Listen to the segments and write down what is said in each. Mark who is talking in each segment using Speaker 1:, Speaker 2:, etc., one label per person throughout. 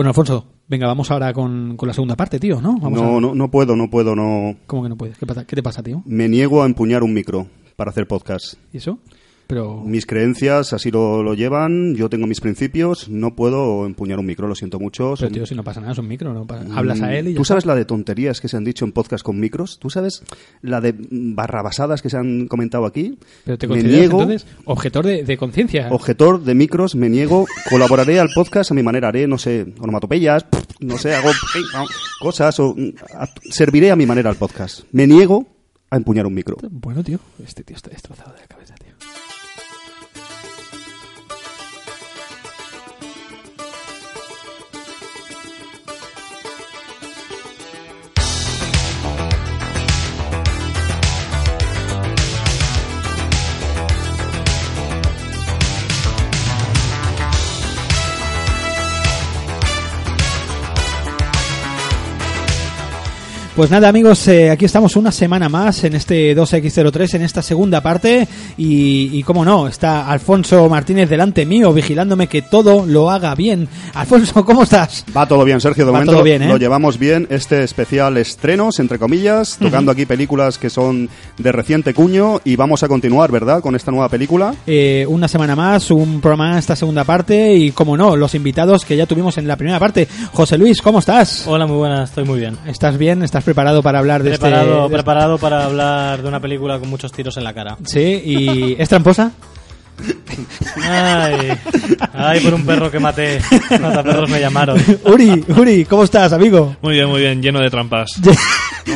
Speaker 1: Bueno, Alfonso, venga, vamos ahora con, con la segunda parte, tío, ¿no? Vamos
Speaker 2: No,
Speaker 1: a-
Speaker 2: no, no puedo, no puedo, no.
Speaker 1: ¿Cómo que no puedes? ¿Qué, pasa- qué te pasa, tío?
Speaker 2: Me niego a empuñar un micro para hacer podcast.
Speaker 1: ¿Y eso? Pero...
Speaker 2: Mis creencias así lo, lo llevan, yo tengo mis principios, no puedo empuñar un micro, lo siento mucho.
Speaker 1: Pero,
Speaker 2: son-
Speaker 1: tío, si no pasa nada, es un micro, ¿no? Pa- Hablas a él y ya
Speaker 2: ¿Tú
Speaker 1: está.
Speaker 2: sabes la de tonterías que se han dicho en podcast con micros? ¿Tú sabes la de barrabasadas que se han comentado aquí?
Speaker 1: Pero te
Speaker 2: me niego,
Speaker 1: entonces, objetor de, de conciencia.
Speaker 2: objetor de micros, me niego, colaboraré al podcast a mi manera, haré, no sé, onomatopeyas, no sé, hago cosas, o mm, serviré a mi manera al podcast. Me niego a empuñar un micro.
Speaker 1: Bueno, tío, este tío está destrozado de la cabeza, Pues nada amigos, eh, aquí estamos una semana más en este 2X03, en esta segunda parte y, y como no, está Alfonso Martínez delante mío vigilándome que todo lo haga bien. Alfonso, ¿cómo estás?
Speaker 2: Va todo bien, Sergio. De
Speaker 1: Va
Speaker 2: momento
Speaker 1: todo bien, ¿eh?
Speaker 2: lo llevamos bien. Este especial estrenos, entre comillas, tocando aquí películas que son de reciente cuño y vamos a continuar, ¿verdad? Con esta nueva película.
Speaker 1: Eh, una semana más, un programa esta segunda parte y como no, los invitados que ya tuvimos en la primera parte. José Luis, ¿cómo estás?
Speaker 3: Hola, muy buenas, estoy muy bien.
Speaker 1: ¿Estás bien? ¿Estás preparado para hablar de
Speaker 3: Preparado,
Speaker 1: este...?
Speaker 3: preparado para hablar de una película con muchos tiros en la cara.
Speaker 1: Sí, ¿y es tramposa?
Speaker 3: Ay, ay, por un perro que maté. Mataperros me llamaron.
Speaker 1: Uri, Uri, ¿cómo estás, amigo?
Speaker 4: Muy bien, muy bien, lleno de trampas.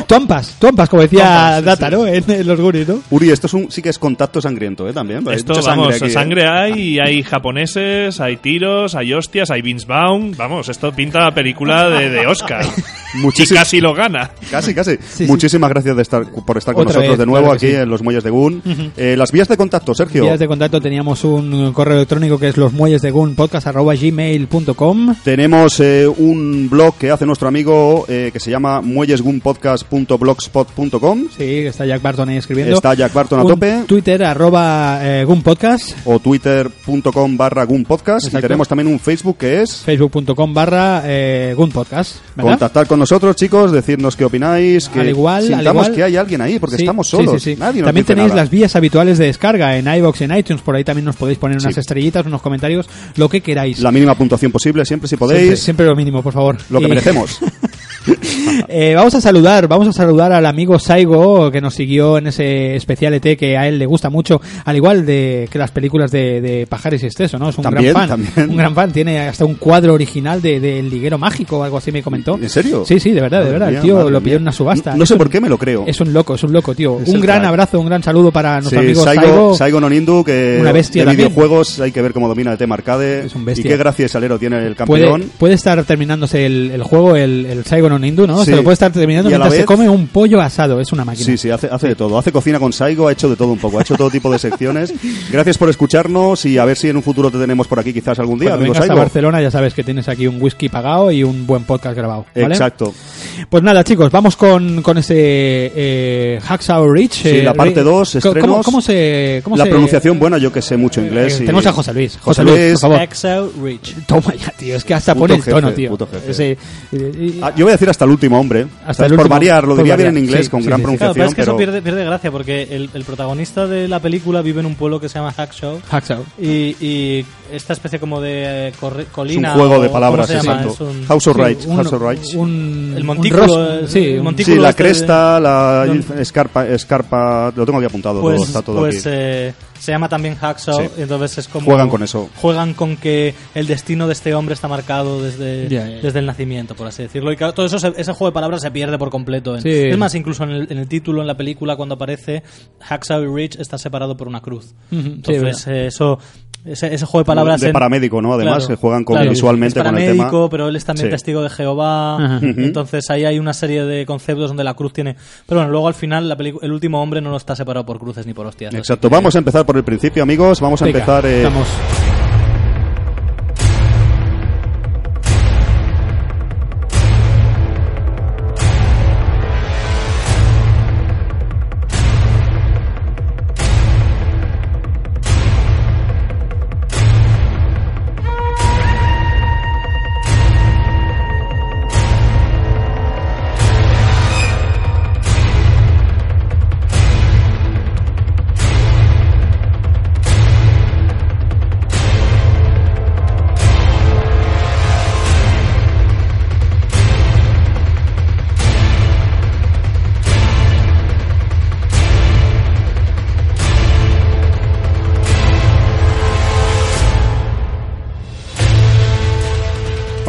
Speaker 1: Tuampas, tuampas, como decía
Speaker 4: Tuampas, sí,
Speaker 1: Data,
Speaker 4: sí.
Speaker 1: ¿no? En, en los guris, ¿no?
Speaker 2: Uri, esto es un, sí que es contacto sangriento, ¿eh? También. Hay
Speaker 4: Esto,
Speaker 2: mucha
Speaker 4: vamos,
Speaker 2: aquí,
Speaker 4: sangre,
Speaker 2: ¿eh?
Speaker 4: hay, y hay japoneses, hay tiros, hay hostias, hay Vince Vaughn. Vamos, esto pinta película de, de Oscar. y
Speaker 2: Muchísimo.
Speaker 4: casi lo gana.
Speaker 2: Casi, casi.
Speaker 1: sí.
Speaker 2: Muchísimas gracias de estar, por estar con
Speaker 1: Otra
Speaker 2: nosotros
Speaker 1: vez,
Speaker 2: de nuevo
Speaker 1: claro
Speaker 2: aquí
Speaker 1: sí.
Speaker 2: en los Muelles de Gun. Eh, las vías de contacto, Sergio.
Speaker 1: Vías de contacto teníamos un correo electrónico que es los muelles de Gun podcast arroba gmail.com
Speaker 2: Tenemos eh, un blog que hace nuestro amigo eh, que se llama muellesgunpodcast.blogspot.com
Speaker 1: Sí, está Jack Barton ahí escribiendo.
Speaker 2: Está Jack Barton a
Speaker 1: Un
Speaker 2: tope.
Speaker 1: Twitter arroba eh, Gun podcast.
Speaker 2: o twitter.com barra gunpodcast y tenemos también un Facebook que es
Speaker 1: Facebook.com barra eh, Gun podcast. ¿verdad?
Speaker 2: contactar con nosotros chicos, decirnos qué opináis, que
Speaker 1: Al igual- al
Speaker 2: sintamos
Speaker 1: igual-
Speaker 2: que hay alguien ahí porque
Speaker 1: Sí,
Speaker 2: estamos solos,
Speaker 1: sí, sí.
Speaker 2: nadie nos
Speaker 1: También tenéis
Speaker 2: nada.
Speaker 1: las vías habituales de descarga en iVoox, en iTunes, por ahí también nos podéis poner unas
Speaker 2: Sí.
Speaker 1: estrellitas, unos comentarios, lo que queráis.
Speaker 2: la mínima puntuación posible siempre si
Speaker 1: Siempre,
Speaker 2: podéis,
Speaker 1: siempre lo mínimo, por favor.
Speaker 2: lo que
Speaker 1: Y-
Speaker 2: merecemos.
Speaker 1: Eh, vamos a saludar, vamos a saludar al amigo Saigo que nos siguió en ese especial ET que a él le gusta mucho, al igual de que las películas de, de Pajares y Exceso, ¿no? Es un
Speaker 2: También,
Speaker 1: gran fan,
Speaker 2: también.
Speaker 1: un gran fan, tiene hasta un cuadro original de, de El Liguero Mágico o algo así me comentó.
Speaker 2: ¿En serio?
Speaker 1: Sí, sí, de verdad, de verdad,
Speaker 2: mía,
Speaker 1: el tío lo pidió
Speaker 2: mía.
Speaker 1: en una subasta.
Speaker 2: No, sé
Speaker 1: un-
Speaker 2: por qué me lo creo.
Speaker 1: Es un loco, es un loco, tío.
Speaker 2: Es
Speaker 1: un gran
Speaker 2: crack.
Speaker 1: abrazo, un gran saludo para nuestro
Speaker 2: Sí,
Speaker 1: amigo
Speaker 2: Saigo,
Speaker 1: Saigo.
Speaker 2: Saigo Nonindu, que
Speaker 1: Una bestia
Speaker 2: de
Speaker 1: también.
Speaker 2: videojuegos hay que ver cómo domina el tema arcade
Speaker 1: Es un bestia.
Speaker 2: y qué gracia y salero tiene el
Speaker 1: Puede,
Speaker 2: campeón.
Speaker 1: puede estar terminándose el, el juego, el, el Saigo no Nindu, ¿no?
Speaker 2: Sí.
Speaker 1: Se lo puede estar terminando mientras se
Speaker 2: vez-
Speaker 1: come un pollo asado. Es una máquina.
Speaker 2: Sí, sí, hace, hace de todo. Hace cocina con Saigo, ha hecho de todo un poco, ha hecho todo tipo de secciones. Gracias por escucharnos y a ver si en un futuro te tenemos por aquí quizás algún día,
Speaker 1: Cuando vengas a. Barcelona ya sabes que tienes aquí un whisky pagado y un buen podcast grabado. ¿vale?
Speaker 2: Exacto.
Speaker 1: Pues nada, chicos, vamos con, con ese eh, Hacksaw Ridge.
Speaker 2: Sí,
Speaker 1: eh,
Speaker 2: la parte
Speaker 1: Ri-
Speaker 2: dos,
Speaker 1: ¿Cómo-
Speaker 2: estrenos.
Speaker 1: ¿Cómo, cómo se...? Cómo
Speaker 2: La
Speaker 1: se-
Speaker 2: pronunciación buena, yo que sé mucho inglés.
Speaker 1: Eh,
Speaker 2: y-
Speaker 1: tenemos a José Luis.
Speaker 2: José
Speaker 1: José Luis, por favor.
Speaker 3: Exo Rich.
Speaker 1: Toma ya, tío. Es que hasta
Speaker 2: Puto
Speaker 1: pone el
Speaker 2: jefe,
Speaker 1: tono, tío.
Speaker 2: puto jefe.
Speaker 1: Ese- y- y-
Speaker 2: Ah, yo voy a decir hasta el último hombre.
Speaker 1: Hasta el
Speaker 2: por
Speaker 1: último-
Speaker 2: variar, lo
Speaker 1: por
Speaker 2: diría bien
Speaker 1: variar.
Speaker 2: en inglés
Speaker 1: Sí,
Speaker 2: con
Speaker 1: sí,
Speaker 2: gran
Speaker 1: sí, sí.
Speaker 3: Claro, pero
Speaker 2: pronunciación.
Speaker 3: es que eso
Speaker 2: pero-
Speaker 3: pierde, pierde gracia porque el, el protagonista de la película vive en un pueblo que se llama Hackshaw
Speaker 1: Hacksaw.
Speaker 3: y, y esta especie como de eh, corre-
Speaker 2: Es un
Speaker 3: colina.
Speaker 2: juego
Speaker 3: o-
Speaker 2: de palabras,
Speaker 3: ¿cómo se llama?
Speaker 2: exacto.
Speaker 3: Es un-
Speaker 2: House of Rights. House of Rights.
Speaker 1: un
Speaker 3: montículo,
Speaker 1: ros-
Speaker 3: el-
Speaker 1: sí,
Speaker 3: el montículo
Speaker 2: Sí, la
Speaker 3: este de-
Speaker 2: cresta, la escarpa, escarpa, lo tengo aquí apuntado, todo,
Speaker 3: pues,
Speaker 2: está todo
Speaker 3: pues
Speaker 2: aquí.
Speaker 3: eh, se llama también Hacksaw
Speaker 2: Sí.
Speaker 3: entonces es como
Speaker 2: Juegan con eso.
Speaker 3: juegan con que el destino de este hombre está marcado desde, desde el nacimiento por así decirlo y claro, todo eso se- ese juego de palabras se pierde por completo en-
Speaker 1: Sí.
Speaker 3: es más incluso en el, en el título en la película cuando aparece Hacksaw y Ridge está separado por una cruz entonces
Speaker 1: es
Speaker 3: eh, eso ese, ese juego de palabras
Speaker 2: de
Speaker 3: en-
Speaker 2: paramédico, ¿no? Además,
Speaker 3: Claro,
Speaker 2: que juegan con,
Speaker 3: claro.
Speaker 2: visualmente
Speaker 3: es
Speaker 2: con el
Speaker 3: paramédico,
Speaker 2: tema.
Speaker 3: pero él es también
Speaker 2: Sí.
Speaker 3: testigo de Jehová.
Speaker 1: Ajá.
Speaker 3: Entonces ahí hay una serie de conceptos donde la cruz tiene. Pero bueno, luego al final la el último hombre no está separado por cruces ni por hostias.
Speaker 2: Exacto. Vamos a empezar por el principio, amigos. Vamos a
Speaker 1: Venga,
Speaker 2: empezar. eh,
Speaker 1: estamos.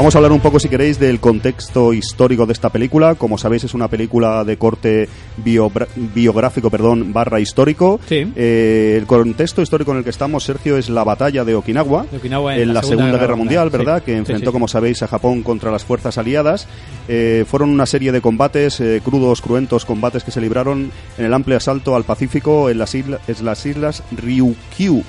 Speaker 2: Vamos a hablar un poco, si queréis, del contexto histórico de esta película. Como sabéis, es una película de corte biográfico, perdón, barra histórico.
Speaker 1: Sí.
Speaker 2: Eh, el contexto histórico en el que estamos, Sergio, es la batalla de Okinawa,
Speaker 1: De Okinawa
Speaker 2: en la, Segunda, Guerra, Mundial. ¿verdad? Que enfrentó,
Speaker 1: sí.
Speaker 2: como sabéis, a Japón contra las fuerzas aliadas. Eh, fueron una serie de combates, eh, crudos, cruentos combates que se libraron en el amplio asalto al Pacífico en las, isla- en las islas Ryukyu.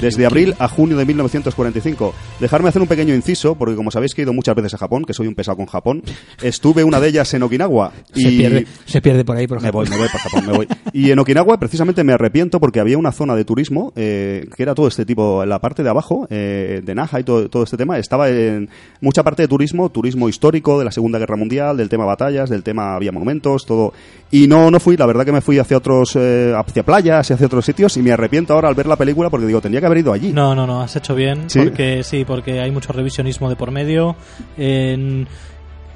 Speaker 2: Desde abril a junio de 1945. Dejarme hacer un pequeño inciso, porque como sabéis que he ido muchas veces a Japón, que soy un pesado con Japón, estuve una de ellas en Okinawa.
Speaker 1: Se,
Speaker 2: y
Speaker 1: pierde, se pierde por ahí, por
Speaker 2: me
Speaker 1: ejemplo.
Speaker 2: voy, me voy por Japón, me voy. Y en Okinawa precisamente me arrepiento porque había una zona de turismo eh, que era todo este tipo, la parte de abajo, eh, de Naha y todo, todo este tema, estaba en mucha parte de turismo, turismo histórico de la Segunda Guerra Mundial, del tema batallas, del tema había monumentos, todo. Y no, no fui, la verdad que me fui hacia otros, eh, hacia playas y hacia otros sitios y me arrepiento ahora al ver la película porque digo, tendría que haber ido allí.
Speaker 3: No, no, no, has hecho bien.
Speaker 2: ¿Sí?
Speaker 3: Porque sí, porque hay mucho revisionismo de por medio. En-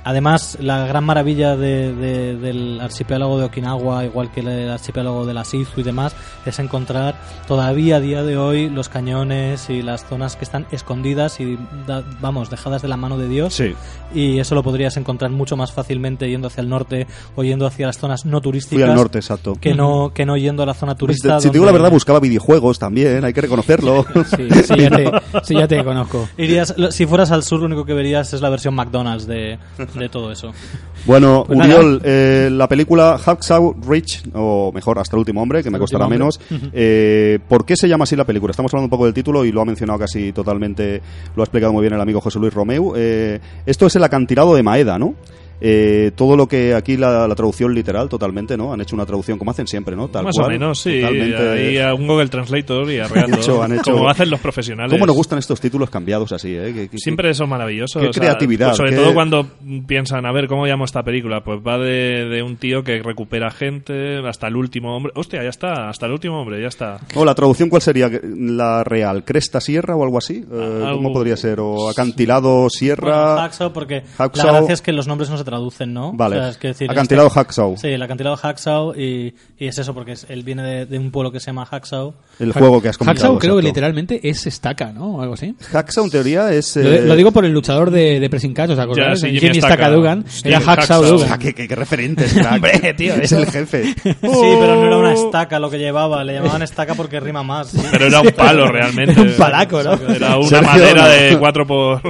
Speaker 3: Además, la gran maravilla de- de- del archipiélago de Okinawa, igual que el archipiélago de la Shizu y demás, es encontrar todavía a día de hoy los cañones y las zonas que están escondidas y, da- vamos, dejadas de la mano de Dios.
Speaker 2: Sí.
Speaker 3: Y eso lo podrías encontrar mucho más fácilmente yendo hacia el norte o yendo hacia las zonas no
Speaker 2: Fui
Speaker 3: turísticas.
Speaker 2: al norte, exacto.
Speaker 3: Que no, que no yendo a la zona
Speaker 2: Pues,
Speaker 3: turista.
Speaker 2: si te digo la verdad, buscaba videojuegos también, hay que reconocerlo.
Speaker 1: Sí, sí, ya te, sí, ya te conozco.
Speaker 3: Irías, si fueras al sur, lo único que verías es la versión McDonald's de, de todo eso.
Speaker 2: Bueno,
Speaker 1: Pues
Speaker 2: Uriol, eh, la película Hacksaw Ridge, o mejor, Hasta el último hombre, que me costará menos. eh, ¿Por qué se llama así la película? Estamos hablando un poco del título y lo ha mencionado casi totalmente, lo ha explicado muy bien el amigo José Luis Romeu. Eh, esto es el acantilado de Maeda, ¿no? Eh, todo lo que aquí la, la traducción literal totalmente, ¿no? Han hecho una traducción como hacen siempre, ¿no? Tal
Speaker 4: Más
Speaker 2: cual,
Speaker 4: o menos, sí. Ahí a un Google Translator y arreglando.
Speaker 2: Hecho- han hecho-
Speaker 4: Como hacen los profesionales.
Speaker 2: ¿Cómo nos gustan estos títulos cambiados así, eh? Que- que-
Speaker 4: Siempre son maravillosos.
Speaker 2: Qué
Speaker 4: o sea,
Speaker 2: creatividad,
Speaker 4: pues sobre
Speaker 2: qué-
Speaker 4: todo cuando piensan, a ver, ¿cómo llamo esta película? Pues va de, de un tío que recupera gente hasta el último hombre. Hostia, ya está, hasta el último hombre, ya está.
Speaker 2: O la traducción, ¿cuál sería? ¿La real? ¿Cresta Sierra o algo así? Eh,
Speaker 4: Algo-
Speaker 2: ¿Cómo podría ser? ¿O acantilado
Speaker 3: Bueno,
Speaker 2: Sierra?
Speaker 3: Hacksaw, porque
Speaker 2: Hacksaw-
Speaker 3: la gracia es que los nombres no se traducen, ¿no?
Speaker 2: Vale.
Speaker 3: O sea, es que decir,
Speaker 2: Acantilado
Speaker 3: este-
Speaker 2: Hacksaw.
Speaker 3: Sí, el acantilado Hacksaw y, y es eso, porque es- él viene de, de un pueblo que se llama Hacksaw.
Speaker 2: El juego que has comentado.
Speaker 1: Hacksaw creo que
Speaker 2: exacto.
Speaker 1: literalmente es estaca, ¿no? O algo así.
Speaker 2: Hacksaw en teoría es...
Speaker 1: Lo,
Speaker 2: eh,
Speaker 1: lo digo por el luchador de, de Pressing Catch, ¿os acordáis?
Speaker 4: sí,
Speaker 1: Jimmy, Stacca. Dugan.
Speaker 4: Sí,
Speaker 1: Era Hacksaw
Speaker 4: Hacksaw.
Speaker 1: Dugan.
Speaker 2: Qué, qué- qué referentes, crack.
Speaker 1: Hombre, tío,
Speaker 2: es el jefe.
Speaker 3: Sí, pero no era una estaca lo que llevaba, le llamaban estaca porque rima más. sí.
Speaker 4: Pero era un palo realmente.
Speaker 1: Era un palaco, ¿no?
Speaker 4: Era una
Speaker 2: Sergio,
Speaker 4: madera
Speaker 2: no.
Speaker 4: de 4 por...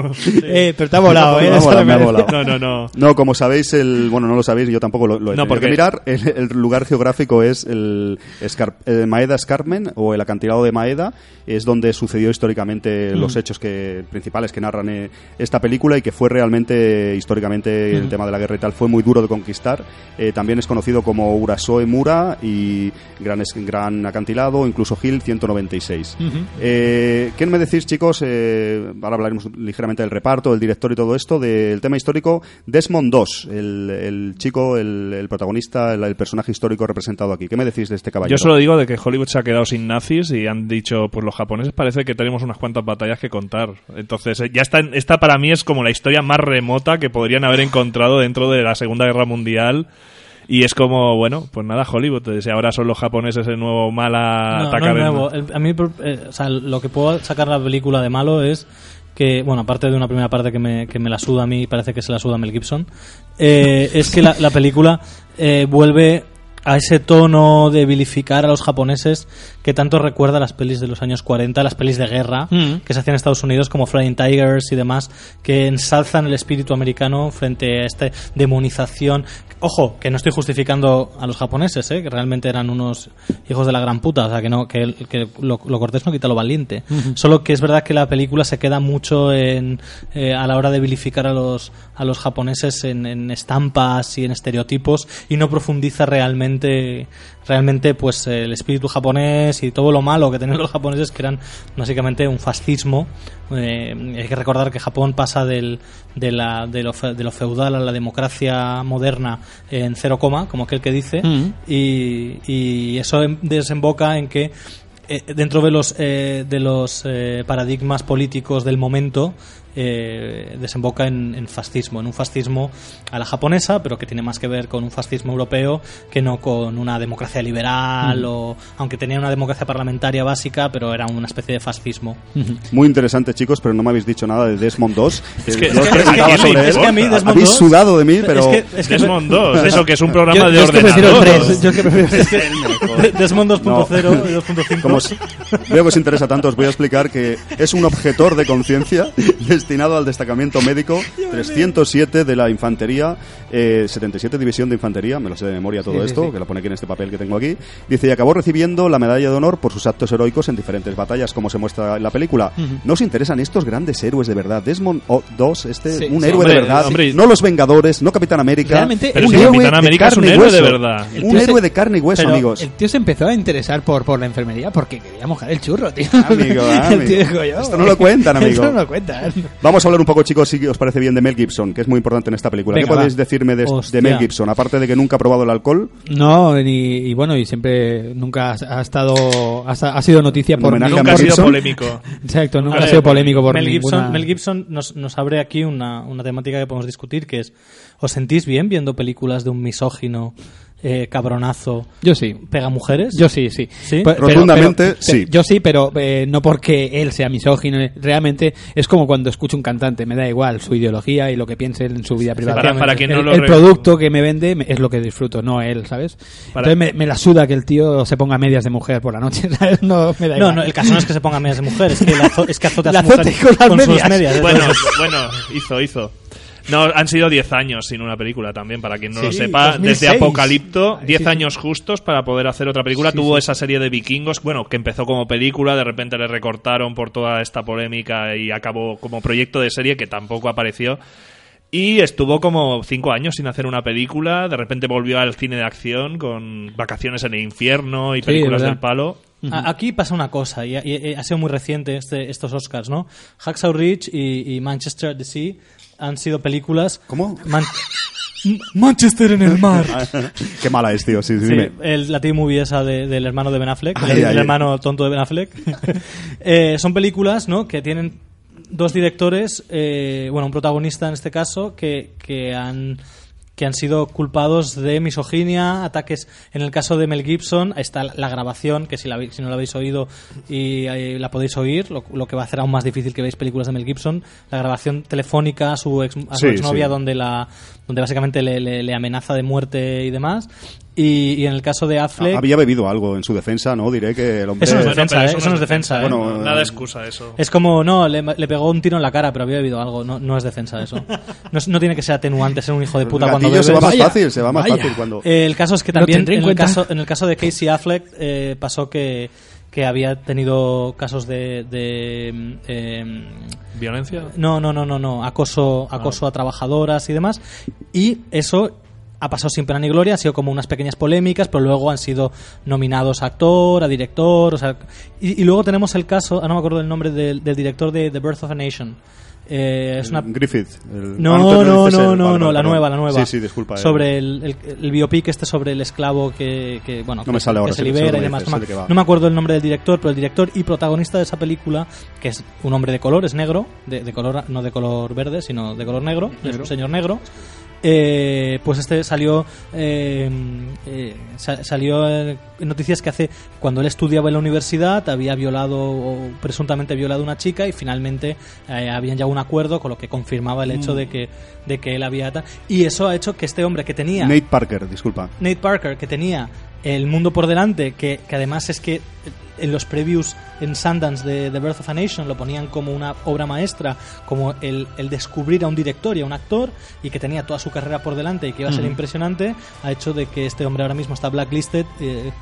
Speaker 1: Eh, pero te ha volado, ¿eh?
Speaker 2: Me ha
Speaker 1: lo
Speaker 2: volado.
Speaker 4: No, no, no.
Speaker 2: No, como sabéis, el, bueno, no lo sabéis, yo tampoco lo, lo he
Speaker 4: No, porque-
Speaker 2: que mirar. El, el lugar geográfico es el Escar- eh, Maeda Escarmen o el acantilado de Maeda, es donde sucedió históricamente
Speaker 1: Mm.
Speaker 2: los hechos que principales que narran eh, esta película y que fue realmente históricamente
Speaker 1: Mm.
Speaker 2: el tema de la guerra y tal fue muy duro de conquistar. Eh, también es conocido como Urasoe Mura y Gran, Gran Acantilado, incluso Hill 196. Eh, ¿Qué me decís, chicos? Ahora hablaremos ligeramente del reparto, del director y todo esto, del tema histórico. Desmond II, el, el chico, el, el protagonista, el, el personaje histórico representado aquí. ¿Qué me decís de este caballero?
Speaker 4: Yo solo digo de que Hollywood se ha quedado sin nazis y han dicho, pues los japoneses parece que tenemos unas cuantas batallas que contar. Entonces, eh, ya está, esta para mí es como la historia más remota que podrían haber encontrado dentro de la Segunda Guerra Mundial. Y es como, bueno, pues nada, Hollywood. Si ahora son los japoneses el nuevo mal a
Speaker 3: No, no
Speaker 4: atacar
Speaker 3: es
Speaker 4: en-
Speaker 3: nuevo. El- a mí, eh, o sea, lo que puedo sacar la película de malo es que, bueno, aparte de una primera parte que me, que me la suda a mí, parece que se la suda a Mel Gibson, eh, es que la, la película eh, vuelve a ese tono de vilificar a los japoneses que tanto recuerda a las pelis de los años 40, las pelis de guerra
Speaker 1: Mm.
Speaker 3: que se hacían en Estados Unidos como Flying Tigers y demás, que ensalzan el espíritu americano frente a esta demonización. Ojo, que no estoy justificando a los japoneses, ¿eh? que realmente eran unos hijos de la gran puta, o sea, que, no, que, que lo, lo cortés no quita lo valiente. Solo que es verdad que la película se queda mucho en, eh, a la hora de vilificar a los, a los japoneses en, en estampas y en estereotipos y no profundiza realmente realmente pues el espíritu japonés y todo lo malo que tenían los japoneses que eran básicamente un fascismo Eh, hay que recordar que Japón pasa del, de, la, de, lo, fe- de lo feudal a la democracia moderna en cero coma como aquel que dice
Speaker 1: Mm.
Speaker 3: y, y eso em- desemboca en que eh, dentro de los eh, de los eh, paradigmas políticos del momento eh, desemboca en, en fascismo, en un fascismo a la japonesa, pero que tiene más que ver con un fascismo europeo que no con una democracia liberal o aunque tenía una democracia parlamentaria básica, pero era una especie de fascismo.
Speaker 2: Muy interesante, chicos, pero no me habéis dicho nada de Desmond 2.
Speaker 4: Es que-
Speaker 2: yo os
Speaker 4: es que-
Speaker 2: preguntaba
Speaker 4: es que-
Speaker 2: sobre
Speaker 4: es
Speaker 2: él.
Speaker 4: que a mí
Speaker 3: Desmond
Speaker 2: Habéis
Speaker 3: 2
Speaker 2: sudado de mí, pero...
Speaker 3: Es que, es que
Speaker 4: Desmond 2, eso que es un programa
Speaker 1: Yo,
Speaker 4: de
Speaker 1: yo es que prefiero el
Speaker 4: ordenador.
Speaker 1: 3. Yo es que prefiero
Speaker 3: Desmond 2.0 y 2.5.
Speaker 2: Como os- veo que os interesa tanto, os voy a explicar que es un objetor de conciencia destinado al destacamento médico 307 de la Infantería, eh, 77 División de Infantería, me lo sé de memoria todo
Speaker 1: Sí, sí,
Speaker 2: esto,
Speaker 1: sí.
Speaker 2: que lo pone aquí en este papel que tengo aquí. Dice, y acabó recibiendo la medalla de honor por sus actos heroicos en diferentes batallas, como se muestra en la película. ¿No os interesan estos grandes héroes de verdad? Desmond 2, este,
Speaker 1: Sí,
Speaker 2: un
Speaker 1: sí,
Speaker 2: héroe
Speaker 4: hombre,
Speaker 2: de verdad,
Speaker 4: hombre.
Speaker 2: no los Vengadores, no Capitán América.
Speaker 1: Realmente,
Speaker 4: Pero
Speaker 2: un
Speaker 4: si
Speaker 2: héroe
Speaker 4: Capitán América es un héroe de verdad.
Speaker 2: Un
Speaker 1: se-
Speaker 2: héroe de carne y hueso,
Speaker 1: Pero
Speaker 2: amigos.
Speaker 1: El tío se empezó a interesar por, por la enfermería porque quería mojar el churro, tío.
Speaker 2: Amigo, amigo.
Speaker 1: tío dijo yo.
Speaker 2: Esto no lo cuentan, amigo.
Speaker 1: Esto no lo cuentan.
Speaker 2: Vamos a hablar un poco, chicos, si os parece bien, de Mel Gibson, que es muy importante en esta película.
Speaker 1: Venga,
Speaker 2: ¿Qué podéis
Speaker 1: va.
Speaker 2: decirme de. Mel Gibson? Aparte de que nunca ha probado el alcohol,
Speaker 1: No, ni, y bueno, y siempre nunca ha, ha estado, ha, ha sido noticia por
Speaker 2: homenaje
Speaker 1: ningún-
Speaker 2: a
Speaker 4: Nunca ha
Speaker 2: Mel
Speaker 4: sido
Speaker 2: Gibson.
Speaker 4: polémico.
Speaker 1: Exacto, nunca ha sido polémico por
Speaker 3: Mel
Speaker 1: ninguna...
Speaker 3: Gibson, Mel Gibson nos, nos abre aquí una, una temática que podemos discutir, que es, ¿os sentís bien viendo películas de un misógino eh, cabronazo
Speaker 1: Yo sí.
Speaker 3: pega mujeres?
Speaker 1: Yo sí, sí.
Speaker 3: ¿Sí?
Speaker 1: Pe- pero-
Speaker 2: Rotundamente,
Speaker 1: pero-
Speaker 2: sí.
Speaker 1: Yo sí, pero eh, no porque él sea misógino. Realmente es como cuando escucho un cantante. Me da igual su ideología y lo que piense él en su vida privada.
Speaker 4: para- para quien no
Speaker 1: el,
Speaker 4: lo
Speaker 1: el producto que me vende me- es lo que disfruto, no él, ¿sabes?
Speaker 4: Para-
Speaker 1: Entonces me, me la suda que el tío se ponga medias de mujer por la noche, ¿sabes? No, me da
Speaker 3: No,
Speaker 1: igual.
Speaker 3: no, el caso no es que se ponga medias de mujer, es que, la es que azote a
Speaker 1: La
Speaker 3: su mujer
Speaker 1: azote con las
Speaker 3: sus
Speaker 1: medias.
Speaker 3: medias.
Speaker 4: Bueno, bueno, hizo, hizo. No, han sido 10 años sin una película también, para quien no lo sepa.
Speaker 1: 2006.
Speaker 4: Desde Apocalipto,
Speaker 1: Ay,
Speaker 4: 10
Speaker 1: sí, sí.
Speaker 4: años justos para poder hacer otra película.
Speaker 1: Sí,
Speaker 4: Tuvo esa serie de vikingos, bueno, que empezó como película, de repente le recortaron por toda esta polémica y acabó como proyecto de serie que tampoco apareció. Y estuvo como 5 años sin hacer una película, de repente volvió al cine de acción con Vacaciones en el Infierno y películas del palo.
Speaker 3: Aquí pasa una cosa, y, y- y ha sido muy reciente este, estos Oscars, ¿no? Hacksaw Ridge y, y Manchester DC han sido películas...
Speaker 2: ¿Cómo?
Speaker 3: Man- Manchester en el mar.
Speaker 2: Qué mala es, tío. Sí, sí,
Speaker 3: Sí,
Speaker 2: dime.
Speaker 3: el, la TV movie esa de- del hermano de Ben Affleck,
Speaker 2: Ay,
Speaker 3: el,
Speaker 2: ay,
Speaker 3: el
Speaker 2: ay.
Speaker 3: hermano tonto de Ben Affleck. Eh, son películas, ¿no? Que tienen dos directores, eh, bueno, un protagonista en este caso, que, que han que han sido culpados de misoginia, ataques. En el caso de Mel Gibson está la- grabación, que si, la, si no la habéis oído y eh, la podéis oír, lo, lo que va a hacer aún más difícil que veáis películas de Mel Gibson, la grabación telefónica a su, ex, a su
Speaker 2: Sí,
Speaker 3: exnovia
Speaker 2: sí.
Speaker 3: donde la donde básicamente le, le- le amenaza de muerte y demás. Y, y en el caso de Affleck...
Speaker 2: Había bebido algo en su defensa, ¿no? Diré que el hombre...
Speaker 3: Eso no es defensa, ¿eh? Eso no es defensa, ¿eh?
Speaker 2: Bueno,
Speaker 4: Nada excusa eso.
Speaker 3: Es como, no, le, le pegó un tiro en la cara, pero había bebido algo. No, no es defensa eso. No, tiene que ser atenuante ser un hijo de
Speaker 2: el
Speaker 3: puta cuando
Speaker 2: gatillo se va
Speaker 3: bebes.
Speaker 2: más
Speaker 1: Vaya,
Speaker 2: fácil, se va más
Speaker 1: vaya.
Speaker 2: fácil cuando...
Speaker 3: Eh, el caso es que también
Speaker 1: en
Speaker 3: en, el caso, en el caso de Casey Affleck eh, pasó que, que había tenido casos de... de mm, em,
Speaker 4: ¿Violencia?
Speaker 3: no, no, no, no, no. Acoso, acoso a trabajadoras y demás. Y eso ha pasado sin pena ni gloria, ha sido como unas pequeñas polémicas, pero luego han sido nominados a actor, a director, o sea, y, y luego tenemos el caso, ah, no me acuerdo el nombre del, del director de The Birth of a Nation. Eh, es una
Speaker 2: Griffith. el-
Speaker 3: no,
Speaker 2: Ah,
Speaker 3: no, no,
Speaker 2: el-
Speaker 3: no, no, la nueva, la nueva.
Speaker 2: Sí, sí, disculpa. eh.
Speaker 3: Sobre el, el, el biopic este sobre el esclavo que, que bueno,
Speaker 2: No
Speaker 3: que,
Speaker 2: me sale ahora,
Speaker 3: que se libera y demás.
Speaker 2: dices,
Speaker 3: No, no me acuerdo el nombre del director, pero el director y protagonista de esa película, que es un hombre de color, es negro, de, de color, no de color verde, sino de color negro, es un señor negro. Eh, pues este salió eh, eh, sa- salió en noticias que hace cuando él estudiaba en la universidad había violado o presuntamente violado a una chica y finalmente eh, habían llegado a un acuerdo con lo que confirmaba el hecho de que de que él había y eso ha hecho que este hombre que tenía
Speaker 2: Nate Parker, disculpa.
Speaker 3: Nate Parker, que tenía El mundo por delante, que, que además es que en los previews en Sundance de The Birth of a Nation lo ponían como una obra maestra, como el, el descubrir a un director y a un actor y que tenía toda su carrera por delante y que iba a ser impresionante, ha hecho de que este hombre ahora mismo está blacklisted. eh, eh,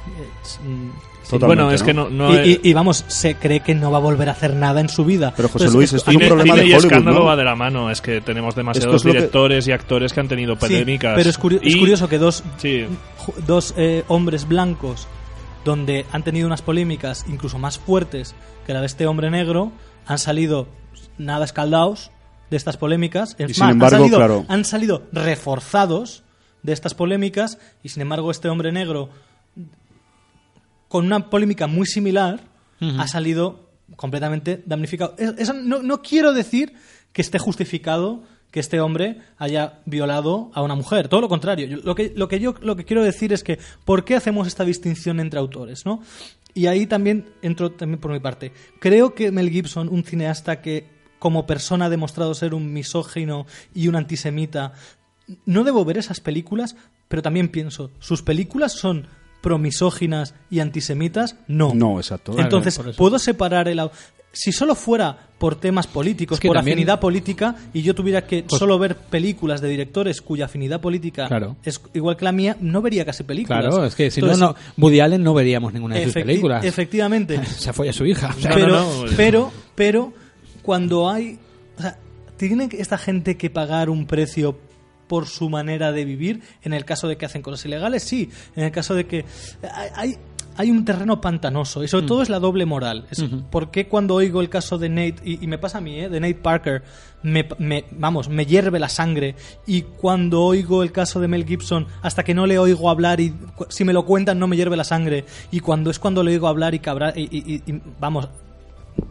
Speaker 3: sí.
Speaker 4: Bueno, es
Speaker 2: ¿no?
Speaker 4: que no, no
Speaker 3: y, y- y vamos, se cree que no va a volver a hacer nada en su vida.
Speaker 2: Pero José Luis,
Speaker 3: es-
Speaker 2: esto es un problema de
Speaker 4: y
Speaker 2: Hollywood,
Speaker 4: escándalo
Speaker 2: ¿no?
Speaker 4: va de la mano. Es que tenemos demasiados
Speaker 2: es lo que-
Speaker 4: directores y actores que han tenido
Speaker 3: Sí,
Speaker 4: polémicas.
Speaker 3: pero es, curio- es curioso que dos,
Speaker 4: Sí,
Speaker 3: dos eh, hombres blancos donde han tenido unas polémicas incluso más fuertes que la de este hombre negro han salido nada escaldados de estas polémicas Es
Speaker 2: Y sin embargo,
Speaker 3: han, salido,
Speaker 2: claro.
Speaker 3: han salido reforzados de estas polémicas y sin embargo este hombre negro con una polémica muy similar ha salido completamente damnificado. Es- Eso no, no quiero decir que esté justificado que este hombre haya violado a una mujer, todo lo contrario. Yo- lo, que, lo que yo lo que quiero decir es que ¿por qué hacemos esta distinción entre autores, no? Y ahí también entro también por mi parte. Creo que Mel Gibson, un cineasta que como persona ha demostrado ser un misógino y un antisemita, no debo ver esas películas, pero también pienso, ¿sus películas son promisóginas y antisemitas? No.
Speaker 2: No, exacto.
Speaker 3: Entonces. ¿puedo separar el... Si solo fuera por temas políticos,
Speaker 1: Es que
Speaker 3: por
Speaker 1: también-
Speaker 3: afinidad política, y yo tuviera que
Speaker 1: Pues-
Speaker 3: solo ver películas de directores cuya afinidad política
Speaker 1: Claro.
Speaker 3: es igual que la mía, no vería casi películas.
Speaker 1: Claro, es que si
Speaker 3: Entonces,
Speaker 1: no, no, Woody Allen no veríamos ninguna de sus películas.
Speaker 3: Efectivamente.
Speaker 1: Se fue a su hija. o sea,
Speaker 4: No,
Speaker 3: pero,
Speaker 4: no, no.
Speaker 3: pero, pero, cuando hay. O sea, ¿tiene que esta gente que pagar un precio por su manera de vivir? En el caso de que hacen cosas ilegales, sí. En el caso de que. hay- Hay, un terreno pantanoso y
Speaker 1: Mm.
Speaker 3: sobre todo es la doble moral. Es ¿Por qué cuando oigo el caso de Nate, y, y me pasa a mí, ¿eh? de Nate Parker, me, me- vamos, me hierve la sangre y cuando oigo el caso de Mel Gibson, hasta que no le oigo hablar y si me lo cuentan no me hierve la sangre y cuando es cuando le oigo hablar y cabra y, y- y- y, vamos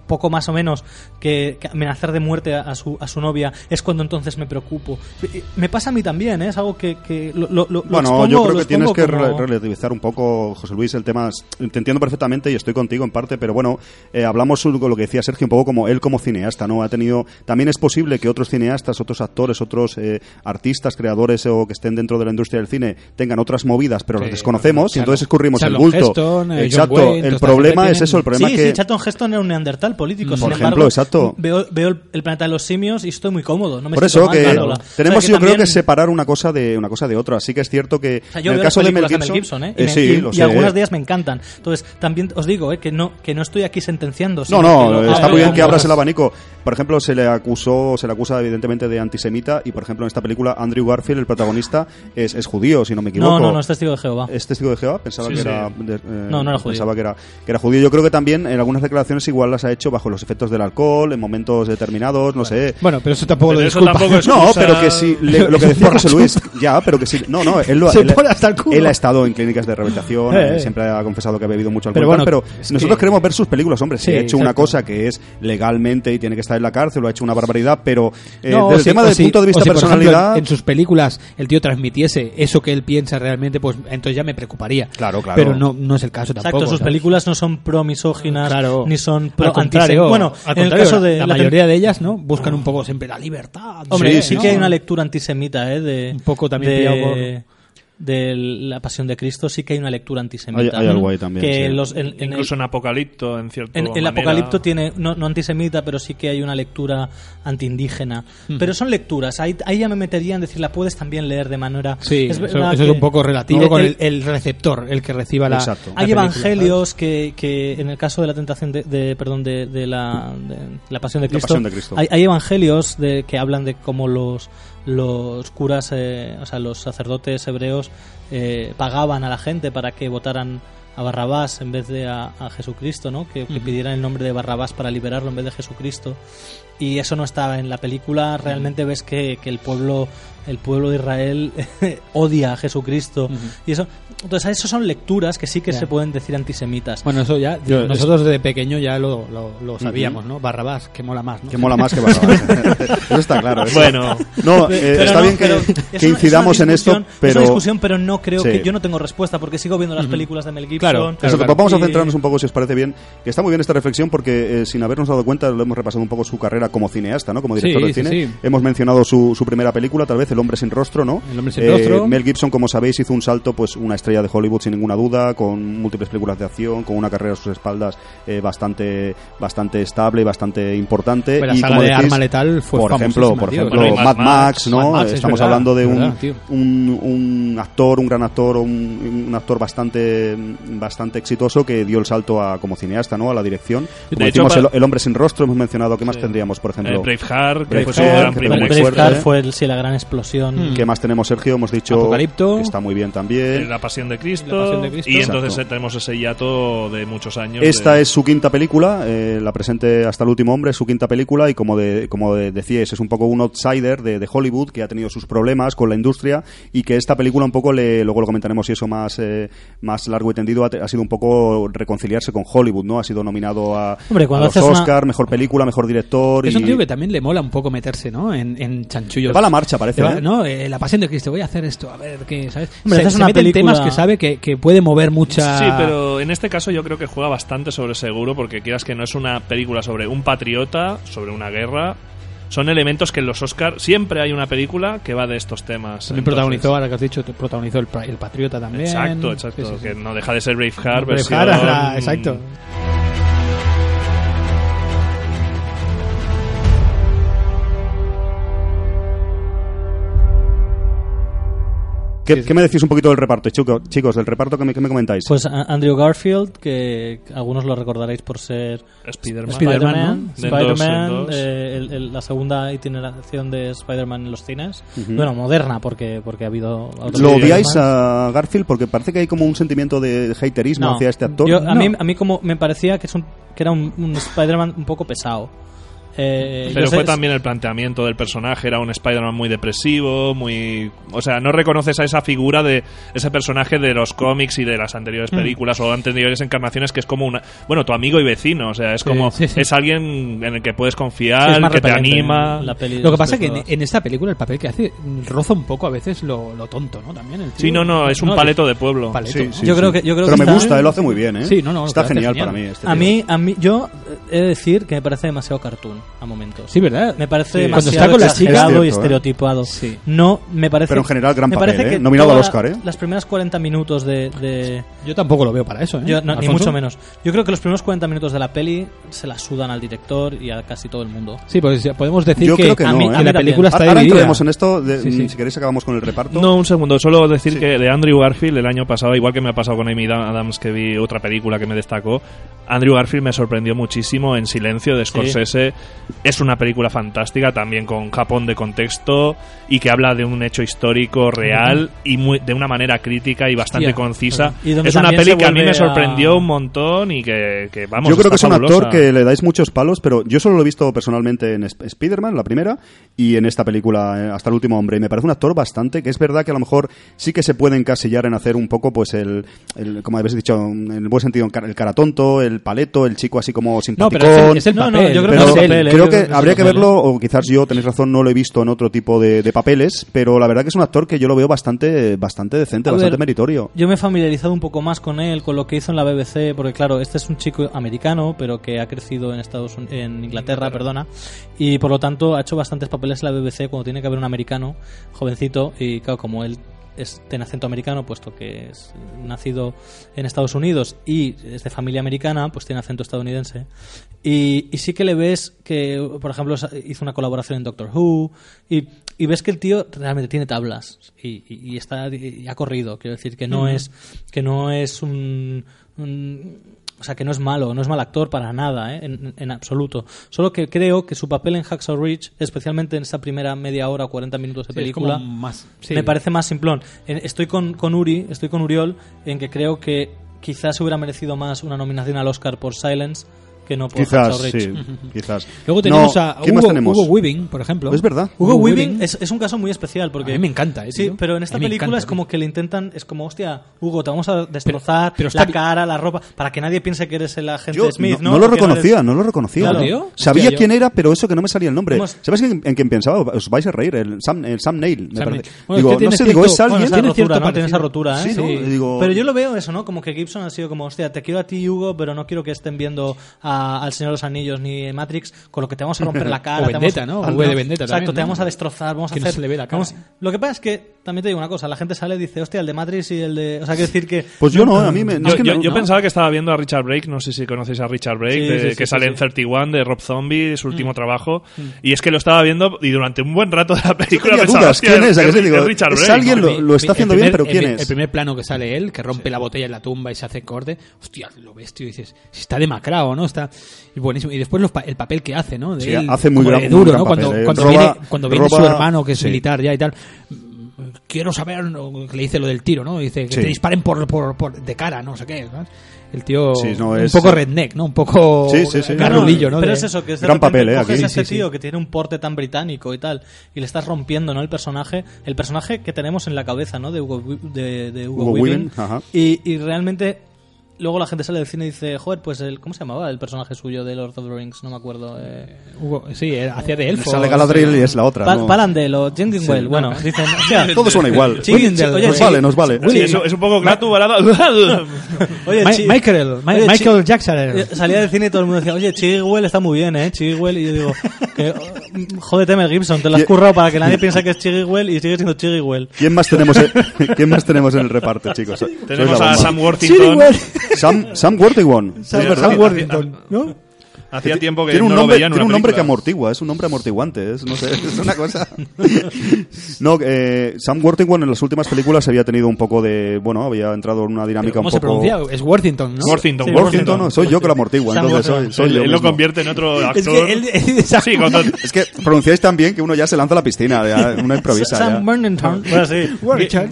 Speaker 3: poco más o menos que, que amenazar de muerte a, a su, a su novia es cuando entonces me preocupo Y- y me pasa a mí también ¿eh? es algo que, que lo, lo- lo
Speaker 2: Bueno,
Speaker 3: expongo-
Speaker 2: yo creo que tienes que
Speaker 3: como-
Speaker 2: re- relativizar un poco, José Luis, el tema. Te entiendo perfectamente y estoy contigo en parte, pero bueno, eh, hablamos sobre lo que decía Sergio, un poco como él como cineasta, ¿no? Ha tenido. También es posible que otros cineastas, otros actores, otros eh, artistas, creadores o que estén dentro de la industria del cine tengan otras movidas, pero
Speaker 1: Sí,
Speaker 2: las desconocemos y
Speaker 1: claro.
Speaker 2: entonces escurrimos el bulto.
Speaker 1: Heston, eh,
Speaker 2: Exacto.
Speaker 1: Wayne,
Speaker 2: el problema es eso, el problema
Speaker 3: sí,
Speaker 2: que.
Speaker 3: sí, Charlton Heston era un neandertal político. sin
Speaker 2: Por ejemplo,
Speaker 3: embargo,
Speaker 2: exacto.
Speaker 3: Veo, veo el, planeta de los simios y estoy muy cómodo. No me
Speaker 2: Por eso
Speaker 3: mal
Speaker 2: que
Speaker 3: viéndola. O sea,
Speaker 2: tenemos,
Speaker 3: que
Speaker 2: yo creo que separar una cosa de una cosa de otra. Sí que es cierto que
Speaker 3: O sea, yo
Speaker 2: en el caso de Mel Gibson,
Speaker 3: ¿eh? Y,
Speaker 2: eh,
Speaker 3: me-
Speaker 2: sí,
Speaker 3: y- y
Speaker 2: sé.
Speaker 3: algunas de ellas me encantan. Entonces, también os digo ¿eh? que no que no estoy aquí sentenciando.
Speaker 2: No, no,
Speaker 3: lo-
Speaker 2: está
Speaker 3: ah,
Speaker 2: muy bien que abras el abanico. Por ejemplo, se le acusó, se le acusa evidentemente de antisemita y por ejemplo en esta película Andrew Garfield, el protagonista, es, es judío, si no me equivoco.
Speaker 3: No, no, no, es testigo de Jehová.
Speaker 2: ¿Es testigo de Jehová? Pensaba
Speaker 4: Sí,
Speaker 2: que
Speaker 4: sí.
Speaker 2: era de- eh,
Speaker 3: No, no era judío.
Speaker 2: Pensaba que era, que era judío. Yo creo que también en algunas declaraciones igual las ha hecho bajo los efectos del alcohol, en momentos determinados, no sé.
Speaker 1: Bueno, pero eso tampoco
Speaker 4: Pero
Speaker 1: lo
Speaker 4: eso
Speaker 1: disculpa.
Speaker 4: tampoco es-
Speaker 2: No, pero que sí, le- lo que decía José Luis, ya, pero que sí, no, no, él lo
Speaker 1: Se
Speaker 2: él,
Speaker 1: pone hasta el culo.
Speaker 2: él ha estado en clínicas de rehabilitación,
Speaker 1: Eh,
Speaker 2: eh, siempre ha confesado que ha bebido mucho alcohol,
Speaker 1: Pero bueno,
Speaker 2: pero, nosotros
Speaker 1: que-
Speaker 2: queremos ver sus películas, hombre, si
Speaker 1: Sí,
Speaker 2: ha hecho una cosa que es legalmente y tiene que estar en la cárcel o ha hecho una barbaridad, pero eh,
Speaker 1: No, si-
Speaker 2: tema del
Speaker 1: si-
Speaker 2: punto de vista
Speaker 1: si, por ejemplo,
Speaker 2: personalidad,
Speaker 1: en, en sus películas el tío transmitiese eso que él piensa realmente, pues entonces ya me preocuparía.
Speaker 2: Claro, claro.
Speaker 1: Pero no, no es el caso tampoco.
Speaker 3: Exacto, sus
Speaker 1: ¿sabes?
Speaker 3: películas no son pro misóginas
Speaker 1: Claro.
Speaker 3: ni son
Speaker 1: Al contrario,
Speaker 3: Bueno,
Speaker 1: al
Speaker 3: en el caso de
Speaker 1: la,
Speaker 3: la
Speaker 1: mayoría de ellas, ¿no? Buscan un poco siempre la libertad.
Speaker 3: Hombre,
Speaker 2: Sí,
Speaker 3: sí,
Speaker 2: sí,
Speaker 3: que hay una lectura antisemita, ¿eh? De,
Speaker 1: Un poco también
Speaker 3: de,
Speaker 1: pillado por-
Speaker 3: de la Pasión de Cristo, sí que hay una lectura antisemita.
Speaker 2: Hay- hay algo ahí también,
Speaker 3: Que
Speaker 2: sí.
Speaker 3: los- en, en el-
Speaker 4: Incluso en Apocalipto, en cierto
Speaker 3: en, el
Speaker 4: manera.
Speaker 3: Apocalipto tiene, no, no antisemita, pero sí que hay una lectura antiindígena. Pero son lecturas, ahí, ahí ya me metería en decir, la puedes también leer de manera...
Speaker 1: Sí,
Speaker 3: es
Speaker 1: eso, es un poco relativo
Speaker 3: No,
Speaker 1: con
Speaker 3: el-
Speaker 1: el, el receptor, el que reciba la.
Speaker 2: Exacto.
Speaker 1: la
Speaker 3: hay
Speaker 1: película,
Speaker 3: evangelios que, que en el caso de la tentación de, de- perdón de, de la, de la pasión de
Speaker 2: La
Speaker 3: Cristo,
Speaker 2: Pasión de Cristo.
Speaker 3: Hay, hay evangelios de que hablan de cómo los los curas eh, o sea los sacerdotes hebreos eh, pagaban a la gente para que votaran a Barrabás en vez de a, a Jesucristo, ¿no? Que, que pidieran el nombre de Barrabás para liberarlo en vez de Jesucristo. Y eso no estaba en la película. Realmente ves que, que el pueblo el pueblo de Israel odia a Jesucristo. Y eso, entonces, esas son lecturas que sí que
Speaker 1: Ya.
Speaker 3: se pueden decir antisemitas.
Speaker 1: Bueno, eso ya,
Speaker 2: Yo-
Speaker 1: nosotros desde pequeño ya lo, lo, lo sabíamos, ¿no? Barrabás, que mola más, ¿no?
Speaker 2: que mola más que Barrabás. Eso está claro. eso.
Speaker 4: Bueno,
Speaker 2: No, eh,
Speaker 3: Pero
Speaker 2: está
Speaker 3: no,
Speaker 2: bien que,
Speaker 3: pero es
Speaker 2: que
Speaker 3: una- es una
Speaker 2: incidamos en esto,
Speaker 3: discusión- Es
Speaker 2: pero...
Speaker 3: una discusión, pero no creo
Speaker 2: Sí.
Speaker 3: que. Yo no tengo respuesta porque sigo viendo las películas de Mel Gibson.
Speaker 1: Claro, claro.
Speaker 2: pues vamos a centrarnos un poco, si os parece bien, que está muy bien esta reflexión porque eh, sin habernos dado cuenta lo hemos repasado un poco su carrera carrera como cineasta, ¿no? Como director
Speaker 1: Sí,
Speaker 2: de
Speaker 1: sí,
Speaker 2: cine.
Speaker 1: sí.
Speaker 2: Hemos mencionado su, su primera película, tal vez, El hombre sin rostro, ¿no?
Speaker 1: El hombre sin
Speaker 2: Eh,
Speaker 1: rostro.
Speaker 2: Mel Gibson, como sabéis, hizo un salto, pues una estrella de Hollywood sin ninguna duda, con múltiples películas de acción, con una carrera a sus espaldas eh, bastante bastante estable y bastante importante.
Speaker 1: Pero la
Speaker 2: y
Speaker 1: saga
Speaker 2: como
Speaker 1: de
Speaker 2: decís,
Speaker 1: Arma Letal fue
Speaker 2: por ejemplo, por ejemplo,
Speaker 4: Bueno,
Speaker 2: Mad
Speaker 4: Mad
Speaker 2: Max, ¿no?
Speaker 1: Mad Max, es
Speaker 2: Estamos
Speaker 1: verdad,
Speaker 2: hablando de un,
Speaker 1: verdad, tío.
Speaker 2: un, un actor, un gran actor, un, un actor bastante bastante exitoso que dio el salto a como cineasta, ¿no? A la dirección. Como
Speaker 4: De hecho,
Speaker 2: decimos, el, el hombre sin rostro hemos mencionado. ¿Qué más tendríamos, por ejemplo?
Speaker 4: Eh, Braveheart, que
Speaker 2: Braveheart,
Speaker 4: fue su gran.
Speaker 3: Braveheart fue el- sí, la gran explosión.
Speaker 1: Mm.
Speaker 2: ¿Qué más tenemos, Sergio? Hemos dicho
Speaker 1: Apocalipto.
Speaker 2: que está muy bien
Speaker 4: Eh,
Speaker 2: también.
Speaker 4: La Pasión de Cristo.
Speaker 1: La Pasión de Cristo.
Speaker 4: Y entonces
Speaker 2: Exacto.
Speaker 4: eh, tenemos ese hiato de muchos años.
Speaker 2: Esta
Speaker 4: de-
Speaker 2: es su quinta película, eh, la presente hasta el último hombre, es su quinta película y como de, como de- decíais, es un poco un outsider de, de Hollywood que ha tenido sus problemas con la industria y que esta película un poco, le, luego lo comentaremos si eso más, eh, más largo y tendido, ha, sido un poco reconciliarse con Hollywood, ¿no? Ha sido nominado a,
Speaker 3: Hombre,
Speaker 2: a
Speaker 3: cuando
Speaker 2: los
Speaker 3: haces una-
Speaker 2: Oscar, mejor película, mejor director.
Speaker 1: Es
Speaker 2: y
Speaker 1: un tío que también le mola un poco meterse, ¿no? En, en chanchullos.
Speaker 2: Le va la marcha, parece,
Speaker 1: va-
Speaker 2: ¿eh?
Speaker 1: ¿no? Eh, la pasión de Cristo. Voy a hacer esto, a ver qué, ¿sabes?
Speaker 3: Hombre,
Speaker 1: se,
Speaker 3: una
Speaker 1: mete en
Speaker 3: película-
Speaker 1: temas que sabe que, que puede mover mucha...
Speaker 4: Sí, pero en este caso yo creo que juega bastante sobre seguro porque quieras que no es una película sobre un patriota, sobre una guerra. Son elementos que en los Oscar siempre hay una película que va de estos temas.
Speaker 1: También
Speaker 4: Entonces-
Speaker 1: protagonizó, ahora que has dicho, protagonizó el, el Patriota también.
Speaker 4: Exacto, exacto.
Speaker 1: Sí, sí, sí.
Speaker 4: Que no deja de ser Braveheart,
Speaker 1: Braveheart,
Speaker 4: versión-
Speaker 1: exacto.
Speaker 2: ¿Qué, qué me decís un poquito del reparto, chico- chicos? Del reparto, ¿qué me, qué me comentáis?
Speaker 3: Pues Andrew Garfield, que algunos lo recordaréis por ser
Speaker 4: Spider-Man.
Speaker 1: Spider-Man,
Speaker 4: ¿no?
Speaker 3: Spider-Man,
Speaker 4: dos.
Speaker 3: eh, el- el- la segunda itineración de Spider-Man en los cines.
Speaker 2: Ujú.
Speaker 3: Bueno, moderna, porque, porque ha habido...
Speaker 2: ¿Lo odiáis a Garfield? Porque parece que hay como un sentimiento de haterismo
Speaker 3: No.
Speaker 2: hacia este actor.
Speaker 3: Yo- a,
Speaker 2: No.
Speaker 3: mí, a mí como me parecía que, es un, que era un, un Spider-Man un poco pesado. Eh,
Speaker 4: Pero
Speaker 3: sé-
Speaker 4: fue también el planteamiento del personaje, era un Spider-Man muy depresivo, muy... O sea, no reconoces a esa figura de ese personaje de los cómics y de las anteriores
Speaker 1: Hmm.
Speaker 4: películas o anteriores encarnaciones que es como una... Bueno, tu amigo y vecino, o sea, es
Speaker 1: Sí,
Speaker 4: como...
Speaker 1: sí, sí.
Speaker 4: Es alguien en el que puedes
Speaker 3: es
Speaker 4: confiar, que te anima...
Speaker 3: la peli
Speaker 1: Lo que pasa es que en, esta película el papel que hace roza un poco a veces lo, lo tonto, ¿no? También el tío.
Speaker 4: Sí, no, no, es un
Speaker 1: No,
Speaker 4: paleto de pueblo.
Speaker 1: paleto,
Speaker 2: Sí,
Speaker 1: ¿no?
Speaker 2: sí,
Speaker 3: Yo
Speaker 2: sí.
Speaker 3: creo que- yo creo
Speaker 2: Pero
Speaker 3: que
Speaker 2: me
Speaker 3: está-
Speaker 2: gusta, él lo hace muy bien, ¿eh?
Speaker 1: Sí, no, no,
Speaker 2: Está genial,
Speaker 1: genial.
Speaker 2: para mí. Este
Speaker 3: A mí, a mí, yo he de decir que me parece demasiado cartoon a momentos.
Speaker 1: Sí, ¿verdad?
Speaker 3: Me parece
Speaker 1: Sí. Cuando
Speaker 3: demasiado
Speaker 1: está con la chica-
Speaker 3: exagerado
Speaker 2: Es cierto,
Speaker 3: y
Speaker 2: ¿eh?
Speaker 3: estereotipado.
Speaker 1: Sí.
Speaker 3: No, me parece.
Speaker 2: Pero en general, gran
Speaker 3: me
Speaker 2: papel,
Speaker 3: parece
Speaker 2: ¿eh?
Speaker 3: que
Speaker 2: Nominado al Oscar, ¿eh?
Speaker 3: Las primeras 40 minutos de. de-
Speaker 1: Yo tampoco lo veo para eso, ¿eh?
Speaker 3: yo- no, ni mucho menos. Yo creo que los primeros 40 minutos de la peli se la sudan al director y a casi todo el mundo.
Speaker 1: Sí, pues ya podemos decir
Speaker 2: Yo
Speaker 1: que,
Speaker 2: creo que
Speaker 1: a
Speaker 2: no,
Speaker 1: mí-
Speaker 2: ¿eh?
Speaker 1: que la película está
Speaker 2: Ahora
Speaker 1: dividida.
Speaker 2: entraremos en esto. de-
Speaker 1: Sí, sí.
Speaker 2: Si queréis, acabamos con el reparto.
Speaker 4: No, un segundo. Solo decir
Speaker 2: Sí.
Speaker 4: que de Andrew Garfield el año pasado, igual que me ha pasado con Amy Adams, que vi otra película que me destacó, Andrew Garfield me sorprendió muchísimo en Silencio de Scorsese. Es una película fantástica, también con Japón de contexto y que habla de un hecho histórico real y muy, de una manera crítica y bastante
Speaker 1: Hostia.
Speaker 4: concisa.
Speaker 3: Y
Speaker 4: Es una peli que a mí me
Speaker 3: a-
Speaker 4: sorprendió un montón y que, que, vamos,
Speaker 2: yo creo que es un actor que le dais muchos palos, pero yo solo lo he visto personalmente en Sp- Spider-Man, la primera, y en esta película, eh, Hasta el último hombre. Y me parece un actor bastante, que es verdad que a lo mejor sí que se puede encasillar en hacer un poco, pues, el, el como habéis dicho, en el buen sentido, el cara tonto, el paleto, el chico así como
Speaker 1: No,
Speaker 2: simpático.
Speaker 1: pero es el, es el
Speaker 3: No, no, yo creo
Speaker 2: pero
Speaker 3: que
Speaker 1: es
Speaker 3: es
Speaker 1: él.
Speaker 3: Papel, ¿eh?
Speaker 2: creo que habría que
Speaker 3: papel,
Speaker 2: verlo, o quizás yo, tenéis razón, no lo he visto en otro tipo de, de papeles, pero la verdad que es un actor que yo lo veo bastante, bastante decente,
Speaker 3: A
Speaker 2: bastante
Speaker 3: ver,
Speaker 2: meritorio.
Speaker 3: Yo me he familiarizado un poco más con él, con lo que hizo en la BBC, porque claro, este es un chico americano, pero que ha crecido en Estados Unidos, en Inglaterra, perdona, y por lo tanto ha hecho bastantes papeles en la BBC cuando tiene que haber un americano jovencito y claro, como él es, tiene acento americano, puesto que es nacido en Estados Unidos y es de familia americana, pues tiene acento estadounidense. Y, y sí que le ves que, por ejemplo, hizo una colaboración en Doctor Who y, y ves que el tío realmente tiene tablas y, y- está y ha corrido. Quiero decir que no es que no es un, un- o sea, que no es malo, no es mal actor para nada, ¿eh? en, en absoluto. Solo que creo que su papel en Hacksaw Ridge, especialmente en esa primera media hora o 40 minutos de
Speaker 1: Sí,
Speaker 3: película,
Speaker 1: más- sí.
Speaker 3: me parece más simplón. Estoy con, con Uri, estoy con Uriol, en que creo que quizás hubiera merecido más una nominación al Oscar por Silence que no por
Speaker 2: Quizás, sí, quizás.
Speaker 1: Luego tenemos
Speaker 2: No,
Speaker 1: a
Speaker 2: ¿quién
Speaker 1: Hugo,
Speaker 2: tenemos?
Speaker 1: Hugo Weaving, por ejemplo.
Speaker 2: Es verdad.
Speaker 3: Hugo
Speaker 1: Hugo
Speaker 3: Weaving
Speaker 1: Weaving
Speaker 3: es, es un caso muy especial porque
Speaker 1: A mí me encanta, eh,
Speaker 3: sí,
Speaker 1: tío.
Speaker 3: pero en esta película
Speaker 1: encanta,
Speaker 3: es como
Speaker 1: tío.
Speaker 3: que le intentan es como hostia Hugo te vamos a destrozar
Speaker 1: pero
Speaker 3: la cara la ropa para que nadie piense que eres el agente
Speaker 2: Yo
Speaker 3: Smith
Speaker 2: no,
Speaker 3: no,
Speaker 2: no lo reconocía,
Speaker 3: eres-
Speaker 2: no lo reconocía.
Speaker 1: Tío.
Speaker 2: Sabía quién era, pero eso que no me salía el nombre.
Speaker 3: ¿Cómo es?
Speaker 2: ¿Sabes en, en quién pensaba? Os vais a reír, el Sam, el Sam Neill, me
Speaker 1: Sam
Speaker 2: parece.
Speaker 1: Es
Speaker 2: digo,
Speaker 1: que
Speaker 2: no sé, digo, es alguien.
Speaker 1: tiene cierto
Speaker 3: ¿no? Tiene esa rotura, ¿eh?
Speaker 2: ¿no?
Speaker 3: Pero yo lo veo eso, ¿no? Como que Gibson ha sido como, hostia, te quiero a ti, Hugo, pero no quiero que estén viendo a a- al Señor de los Anillos ni Matrix, con lo que te vamos a romper la cara.
Speaker 1: O
Speaker 3: te
Speaker 1: Vendetta,
Speaker 3: vamos-
Speaker 1: ¿no? V de Vendetta
Speaker 3: Exacto,
Speaker 1: también,
Speaker 3: te
Speaker 1: ¿no?
Speaker 3: vamos a destrozar, vamos a
Speaker 1: Que no
Speaker 3: hacer...
Speaker 1: se le ve la cara.
Speaker 3: vamos- Lo que pasa es que, también te digo una cosa, la gente sale y dice, hostia, el de Matrix y el de... O sea, quiero decir que...
Speaker 2: Pues yo no, a mí me...
Speaker 4: Yo,
Speaker 2: es que
Speaker 4: yo-
Speaker 2: me-
Speaker 4: yo
Speaker 2: no.
Speaker 4: pensaba que estaba viendo a Richard Brake, no sé si conocéis a Richard Brake,
Speaker 3: Sí,
Speaker 4: de-
Speaker 3: sí, sí,
Speaker 4: que
Speaker 3: sí,
Speaker 4: sale
Speaker 3: sí.
Speaker 4: en 31 de Rob Zombie, su último trabajo, y es que lo estaba viendo y durante un buen rato de la película pensaba,
Speaker 2: dudas,
Speaker 4: "Hostia,
Speaker 2: ¿quién es?
Speaker 4: Es
Speaker 2: Digo,
Speaker 4: Richard
Speaker 2: es
Speaker 4: Brake".
Speaker 2: alguien- lo- lo está haciendo bien, pero ¿quién
Speaker 1: el-
Speaker 2: es?
Speaker 1: El primer plano que sale él, que rompe la botella en la tumba y se hace corte. Hostia, lo ves, tío, y dices, si está demacrado, ¿no? Está y buenísimo. Y después los pa- el papel que hace, ¿no? De
Speaker 2: Sí,
Speaker 1: él,
Speaker 2: hace muy
Speaker 1: como
Speaker 2: gran-
Speaker 1: de
Speaker 2: muy
Speaker 1: duro,
Speaker 2: gran
Speaker 1: ¿no? Cuando,
Speaker 2: ¿eh?
Speaker 1: cuando
Speaker 2: Roba-
Speaker 1: viene, cuando viene su hermano, que es militar ya y tal. Quiero saber, ¿no? que le dice lo del tiro, ¿no? Dice que
Speaker 2: Sí.
Speaker 1: te disparen por, por, por- de cara, no sé qué. ¿sabes? El tío
Speaker 2: Sí, no,
Speaker 1: un
Speaker 2: es-
Speaker 1: poco redneck, ¿no? Un poco
Speaker 2: Sí, sí, sí.
Speaker 1: garrulillo, ¿no?
Speaker 3: Pero
Speaker 1: De-
Speaker 3: es eso, que es de
Speaker 2: Gran papel, ¿eh?
Speaker 3: coges a este
Speaker 1: Sí, sí.
Speaker 3: tío que tiene un porte tan británico y tal, y le estás rompiendo, ¿no? El personaje, el personaje que tenemos en la cabeza, ¿no? De Hugo, de, de Hugo,
Speaker 2: Hugo
Speaker 3: Weaving.
Speaker 2: Weaving, ajá.
Speaker 3: Y, y realmente luego la gente sale del cine y dice, joder, pues el, ¿cómo se llamaba el personaje suyo de Lord of the Rings? No me acuerdo. Eh,
Speaker 1: Hugo- sí, hacía de elfo.
Speaker 2: Sale Galadriel y es la otra.
Speaker 3: Pa-
Speaker 2: ¿no?
Speaker 3: Palandel o Jindingwell, bueno, dicen, hostia,
Speaker 2: Todo suena igual.
Speaker 3: Oye,
Speaker 2: Nos
Speaker 3: chi-
Speaker 2: vale, nos vale.
Speaker 4: Sí, es, es un poco Glatu, ¿verdad?
Speaker 3: oye,
Speaker 1: Michael,
Speaker 3: oye,
Speaker 1: Michael Jackson.
Speaker 3: Eh, Salía del cine y todo el mundo decía, oye, Chigwell está muy bien, ¿eh? Chigwell. Y yo digo, que, oh, jódete, Mel Gibson, te lo has currado para que nadie piense que es Chigwell y sigue siendo Chigwell.
Speaker 2: ¿Quién más tenemos en, ¿Quién más tenemos en el reparto, chicos?
Speaker 4: Tenemos a. Sam Worthington.
Speaker 2: Sam, Sam Worthington.
Speaker 4: Sam-. Sam
Speaker 1: Worthington, ¿no?
Speaker 4: Hacía tiempo que
Speaker 2: tiene un
Speaker 4: no
Speaker 2: nombre,
Speaker 4: lo veía en
Speaker 2: tiene
Speaker 4: una
Speaker 2: un nombre que amortigua, es un nombre amortiguante, es, no sé, es una cosa. no, eh, Sam Worthington en las últimas películas había tenido un poco de, bueno, había entrado en una dinámica
Speaker 1: ¿Cómo
Speaker 2: un
Speaker 1: se
Speaker 2: poco.
Speaker 1: pronuncia? Es Worthington, ¿no?
Speaker 4: Worthington,
Speaker 3: Sí,
Speaker 4: Worthington.
Speaker 2: Worthington, no, soy yo que lo amortigua,
Speaker 3: Sam
Speaker 2: entonces soy, soy
Speaker 4: Él,
Speaker 2: yo
Speaker 4: él lo convierte en otro actor.
Speaker 1: Es que él, exacto.
Speaker 4: Sí, cuando-
Speaker 2: Es que pronunciáis tan bien que uno ya se lanza a la piscina, ya, uno improvisa.
Speaker 3: Sam. Worthington. Bueno, sí.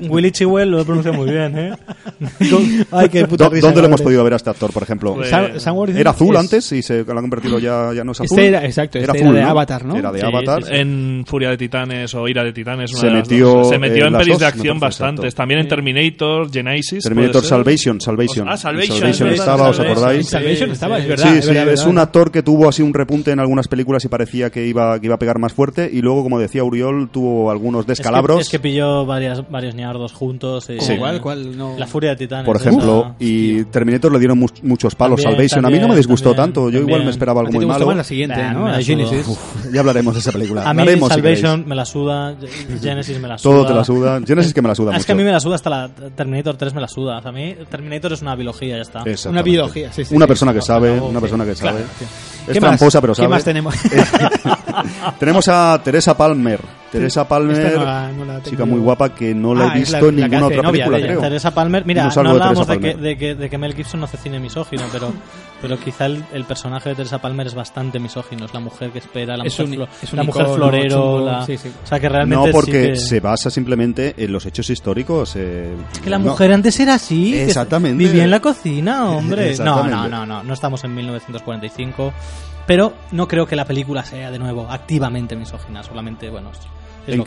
Speaker 3: Willy Chigwell lo pronuncia muy bien, ¿eh?
Speaker 1: Ay, qué puta
Speaker 2: ¿Dó-
Speaker 1: risa,
Speaker 2: ¿Dónde lo hemos podido ver a este actor, por ejemplo?
Speaker 4: Pues-
Speaker 1: Sam, Sam Worthington
Speaker 2: Era azul
Speaker 1: es-
Speaker 2: antes y se convertido ya, ya no es azul.
Speaker 1: Este era- exacto, este era de Avatar, ¿no?
Speaker 2: Era de
Speaker 1: Sí,
Speaker 2: Avatar.
Speaker 1: sí,
Speaker 4: En Furia de Titanes o Ira de Titanes. una
Speaker 2: Se
Speaker 4: de
Speaker 2: metió
Speaker 4: se metió
Speaker 2: en
Speaker 4: pelis
Speaker 2: dos,
Speaker 4: de acción bastantes.
Speaker 2: exacto.
Speaker 4: También en Terminator, Genesis.
Speaker 2: Terminator. Salvation, Salvation.
Speaker 4: Ah, Salvation,
Speaker 2: Salvation estaba, ¿os acordáis?
Speaker 4: Sí,
Speaker 1: Salvation
Speaker 4: sí,
Speaker 1: estaba,
Speaker 4: sí.
Speaker 1: es verdad.
Speaker 2: Sí, sí, es un actor que tuvo así un repunte en algunas películas y parecía que iba, que iba a pegar más fuerte y luego, como decía Uriol, tuvo algunos
Speaker 3: Es que,
Speaker 2: descalabros,
Speaker 3: es que pilló varias, varios ñardos juntos. Y,
Speaker 1: ¿Cómo cuál? ¿Cuál? No.
Speaker 3: La Furia de Titanes.
Speaker 2: por ejemplo, y Terminator le dieron mu- muchos palos.
Speaker 3: También,
Speaker 2: Salvation, a mí no me disgustó
Speaker 3: también,
Speaker 2: tanto, yo igual me esperaba
Speaker 1: A
Speaker 2: algo
Speaker 1: ti te
Speaker 2: muy malo.
Speaker 1: más la siguiente,
Speaker 3: Bah,
Speaker 1: ¿no? La Genesis.
Speaker 3: sudo.
Speaker 2: Ya hablaremos de esa película.
Speaker 3: A mí
Speaker 2: Hablaremos, si.
Speaker 3: Salvation me la suda, Genesis me la suda.
Speaker 2: Todo te la suda. Genesis que me la suda
Speaker 3: Es
Speaker 2: mucho.
Speaker 3: que a mí me la suda hasta la Terminator 3 me la suda. O sea, a mí Terminator es una biología, ya está.
Speaker 1: Una biología, sí, sí,
Speaker 2: Una
Speaker 1: sí.
Speaker 2: persona que sabe, una persona que sabe.
Speaker 1: Claro, sí.
Speaker 2: Es
Speaker 1: ¿Qué más?
Speaker 2: tramposa, pero
Speaker 1: ¿Qué
Speaker 2: sabe.
Speaker 1: más tenemos?
Speaker 2: Tenemos a Teresa Palmer. Teresa Palmer,
Speaker 1: Esta no la- no la tengo
Speaker 2: chica muy guapa que no la
Speaker 1: Ah,
Speaker 2: he
Speaker 1: la-
Speaker 2: visto en ninguna otra película, creo.
Speaker 3: Teresa Palmer, mira, no
Speaker 2: de
Speaker 3: hablábamos de, que, de, que, de que Mel Gibson no hace cine misógino, pero, pero quizá el, el personaje de Teresa Palmer es bastante misógino. Es la mujer que espera, la
Speaker 1: Es
Speaker 3: mujer,
Speaker 1: un-
Speaker 3: flo-
Speaker 1: es un
Speaker 3: la mujer
Speaker 1: icono
Speaker 3: florero.
Speaker 1: chungo,
Speaker 3: la-
Speaker 1: sí, sí.
Speaker 3: O sea, que realmente
Speaker 2: No,
Speaker 3: sí
Speaker 2: porque
Speaker 3: que-
Speaker 2: se basa simplemente en los hechos históricos. eh,
Speaker 3: Es que la
Speaker 2: no.
Speaker 3: mujer antes era así.
Speaker 2: Exactamente.
Speaker 3: Vivía en la cocina, hombre. No, no, no, no. No estamos en 1945. Pero no creo que la película sea, de nuevo, activamente misógina. Solamente, bueno, es-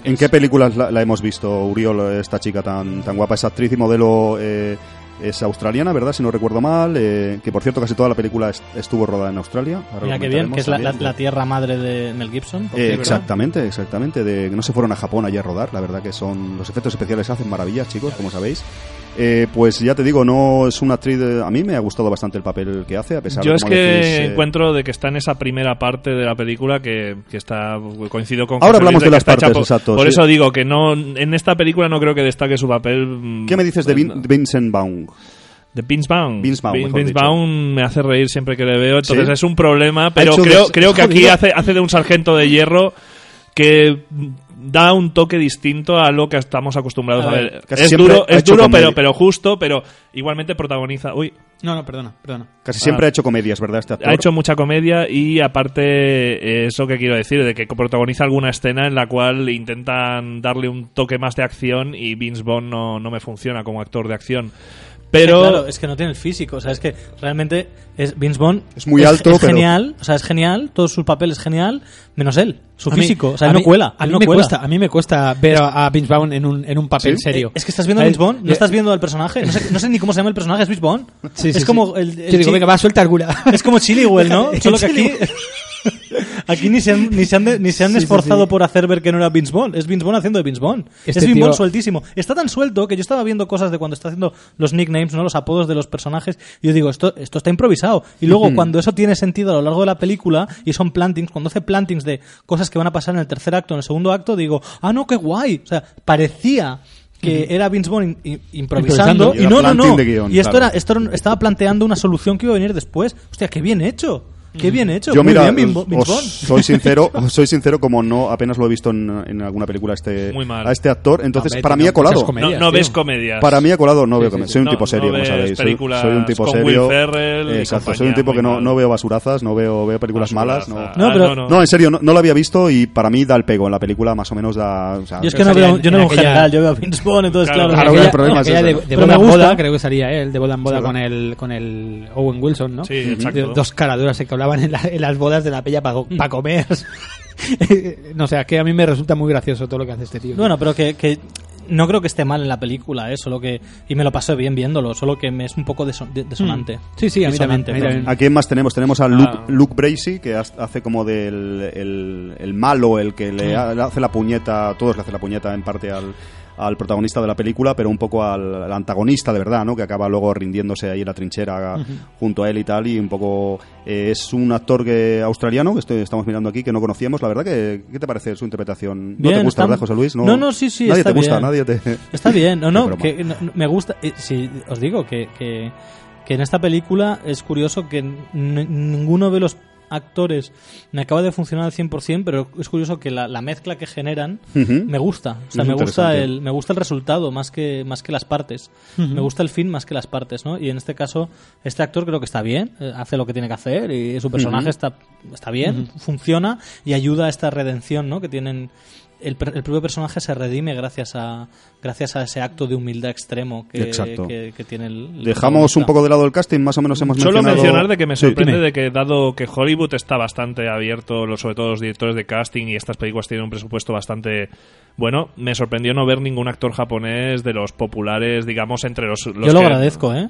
Speaker 2: ¿En, qué películas la, la hemos visto, Uriol, esta chica tan, tan guapa? Es actriz y modelo, eh, es australiana, ¿verdad? Si no recuerdo mal. eh, que por cierto, casi toda la película est- estuvo rodada en Australia. Ahora
Speaker 3: Mira qué bien, que es la, tierra madre de Mel Gibson.
Speaker 2: Eh, exactamente, exactamente. De que no se fueron a Japón allí a rodar. La verdad que son los efectos especiales hacen maravillas, chicos, como sabéis. Eh, pues ya te digo, no es una actriz. de- a mí me ha gustado bastante el papel que hace, a pesar
Speaker 4: Yo
Speaker 2: de
Speaker 4: es que
Speaker 2: decís, eh,
Speaker 4: encuentro de que está en esa primera parte de la película que, que está coincido con
Speaker 2: Ahora hablamos de
Speaker 4: que
Speaker 2: las partes,
Speaker 4: por,
Speaker 2: exacto,
Speaker 4: por
Speaker 2: sí.
Speaker 4: eso digo que no en esta película no creo que destaque su papel mm,
Speaker 2: ¿Qué me dices de Vin- Vincent Vaughn?
Speaker 4: de
Speaker 2: dicho.
Speaker 4: Vaughn me hace reír siempre que le veo, entonces
Speaker 2: ¿Sí?
Speaker 4: es un problema, pero creo, creo que aquí hace, hace de un sargento de hierro que da un toque distinto a lo que estamos acostumbrados
Speaker 1: A
Speaker 4: a,
Speaker 1: ver,
Speaker 2: casi
Speaker 4: Es
Speaker 2: siempre
Speaker 4: duro, es duro pero, pero justo, pero igualmente protagoniza. Uy,
Speaker 1: No, no, perdona, perdona.
Speaker 2: Casi siempre
Speaker 4: Ah.
Speaker 2: ha hecho comedias, ¿verdad? Este actor.
Speaker 4: ha hecho mucha comedia y aparte eso que quiero decir, de que protagoniza alguna escena en la cual intentan darle un toque más de acción y Vince Vaughn no, no me funciona como actor de acción. Pero
Speaker 3: Sí, claro, es que no tiene el físico. O sea, es que realmente es, Vince Vaughn
Speaker 2: Es muy alto,
Speaker 3: es
Speaker 2: pero-
Speaker 3: genial. O sea, es genial. Todos sus papeles genial, menos él. Su
Speaker 1: A mí-
Speaker 3: físico. o sea,
Speaker 1: a
Speaker 3: él no cuela.
Speaker 1: A mí,
Speaker 3: no
Speaker 1: me
Speaker 3: cuela.
Speaker 1: cuesta, a mí me cuesta ver a, a Vince en un, en un papel
Speaker 2: ¿Sí?
Speaker 1: serio.
Speaker 3: Es que estás viendo a Vince Vaughn, no
Speaker 1: eh,
Speaker 3: estás viendo al personaje. No sé, no sé ni cómo se llama el personaje, es Vince Vaughn.
Speaker 1: Sí, sí,
Speaker 3: es
Speaker 1: sí.
Speaker 3: como el, el
Speaker 1: Yo digo, venga, va, suelta alguna.
Speaker 3: Es como Chilliwell, ¿no? Solo que aquí. Aquí ni se han, ni se han, de- ni se han
Speaker 1: Sí,
Speaker 3: esforzado
Speaker 1: sí.
Speaker 3: por hacer ver que no era Vince Vaughn. Es Vince Vaughn haciendo de Vince Vaughn.
Speaker 1: Este
Speaker 3: es Vince
Speaker 1: tío-
Speaker 3: sueltísimo. Está tan suelto que yo estaba viendo cosas de cuando está haciendo los nicknames, ¿no? los apodos de los personajes. Y yo digo, esto, esto está improvisado. Y luego, cuando eso tiene sentido a lo largo de la película y son plantings, cuando hace plantings de cosas que van a pasar en el tercer acto, en el segundo acto, digo, ah, no, qué guay. O sea, parecía que era Vince Vaughn improvisando,
Speaker 1: Improvisando.
Speaker 3: y
Speaker 2: Y
Speaker 3: no, no, no. y esto
Speaker 2: claro.
Speaker 3: era, esto era- estaba planteando una solución que iba a venir después. Hostia, qué bien hecho. Qué bien hecho.
Speaker 2: Yo
Speaker 3: Muy
Speaker 2: mira,
Speaker 3: bien,
Speaker 2: os- os soy sincero, os soy sincero como no apenas lo he visto en, en alguna película este
Speaker 4: Muy mal.
Speaker 2: a este actor, entonces para mí ha colado.
Speaker 1: comedias.
Speaker 4: No, ves comedias.
Speaker 2: Para mí ha colado, no
Speaker 1: Sí,
Speaker 2: veo
Speaker 1: sí.
Speaker 2: Soy un
Speaker 4: No-
Speaker 2: tipo
Speaker 4: no
Speaker 2: serio, como sabéis. Soy, un tipo
Speaker 4: con
Speaker 2: serio.
Speaker 4: Will Ferrell y
Speaker 2: Exacto,
Speaker 4: compañía,
Speaker 2: soy un tipo que no, no veo basurazas, no veo, veo películas malas. No.
Speaker 4: Basuraza.
Speaker 3: No,
Speaker 4: Ah,
Speaker 3: pero-
Speaker 4: no,
Speaker 2: No, en serio, no, no lo había visto y para mí da el pego en la película, más o menos da. o sea,
Speaker 3: Yo es que no veo, yo no veo general, yo veo a Vince Vaughn, entonces
Speaker 4: Claro,
Speaker 1: de, boda en boda, creo que sería él, de boda en boda con el, con el Owen Wilson, ¿no?
Speaker 4: Sí, exacto.
Speaker 1: Dos caraduras que en, la- en las bodas de la pella para comer. no sé, es que a mí me resulta muy gracioso todo lo que hace este tío.
Speaker 3: Bueno, pero que, que no creo que esté mal en la película, ¿eh? Solo que... Y me lo pasé bien viéndolo, solo que me es un poco deso- de- desonante.
Speaker 1: Sí, sí, a mí también, a mí
Speaker 3: perdón.
Speaker 1: también.
Speaker 2: ¿A quién más tenemos? Tenemos a Luke,
Speaker 4: Ah.
Speaker 2: Luke Bracey, que hace como del el, el malo, el que le, le hace la puñeta, todos le hacen la puñeta en parte al, al protagonista de la película, pero un poco al, al antagonista de verdad, ¿no? Que acaba luego rindiéndose ahí en la trinchera junto a él y tal, y un poco eh, es un actor que australiano que estoy- estamos mirando aquí que no conocíamos. La verdad que ¿qué te parece su interpretación? ¿No te gusta,
Speaker 3: está-
Speaker 2: verdad, José Luis?
Speaker 3: No, no, sí, sí,
Speaker 2: Nadie
Speaker 3: está
Speaker 2: te gusta,
Speaker 3: bien.
Speaker 2: nadie te.
Speaker 3: Está bien, no, no, que no- no, me gusta. eh, sí, os digo que, que, que en esta película es curioso que ninguno de los actores me acaba de funcionar al 100%, pero es curioso que la, la mezcla que generan me gusta. O sea,
Speaker 2: Es
Speaker 3: me gusta, el, me gusta el resultado más que, más que las partes. Me gusta el fin más que las partes, ¿no? Y en este caso, este actor creo que está bien, eh, hace lo que tiene que hacer y su personaje está, está bien, funciona y ayuda a esta redención, ¿no? Que tienen el, per- el propio personaje se redime gracias a gracias a ese acto de humildad extremo que,
Speaker 2: Exacto.
Speaker 3: que, que tiene el, el
Speaker 2: Dejamos un poco de lado el casting, más o menos hemos
Speaker 4: Solo
Speaker 2: mencionado.
Speaker 4: mencionar de que me sorprende de que dado que Hollywood está bastante abierto, lo- sobre todo los directores de casting y estas películas tienen un presupuesto bastante bueno, me sorprendió no ver ningún actor japonés de los populares, digamos, entre los, los
Speaker 3: Yo lo
Speaker 4: que-
Speaker 3: agradezco, ¿eh?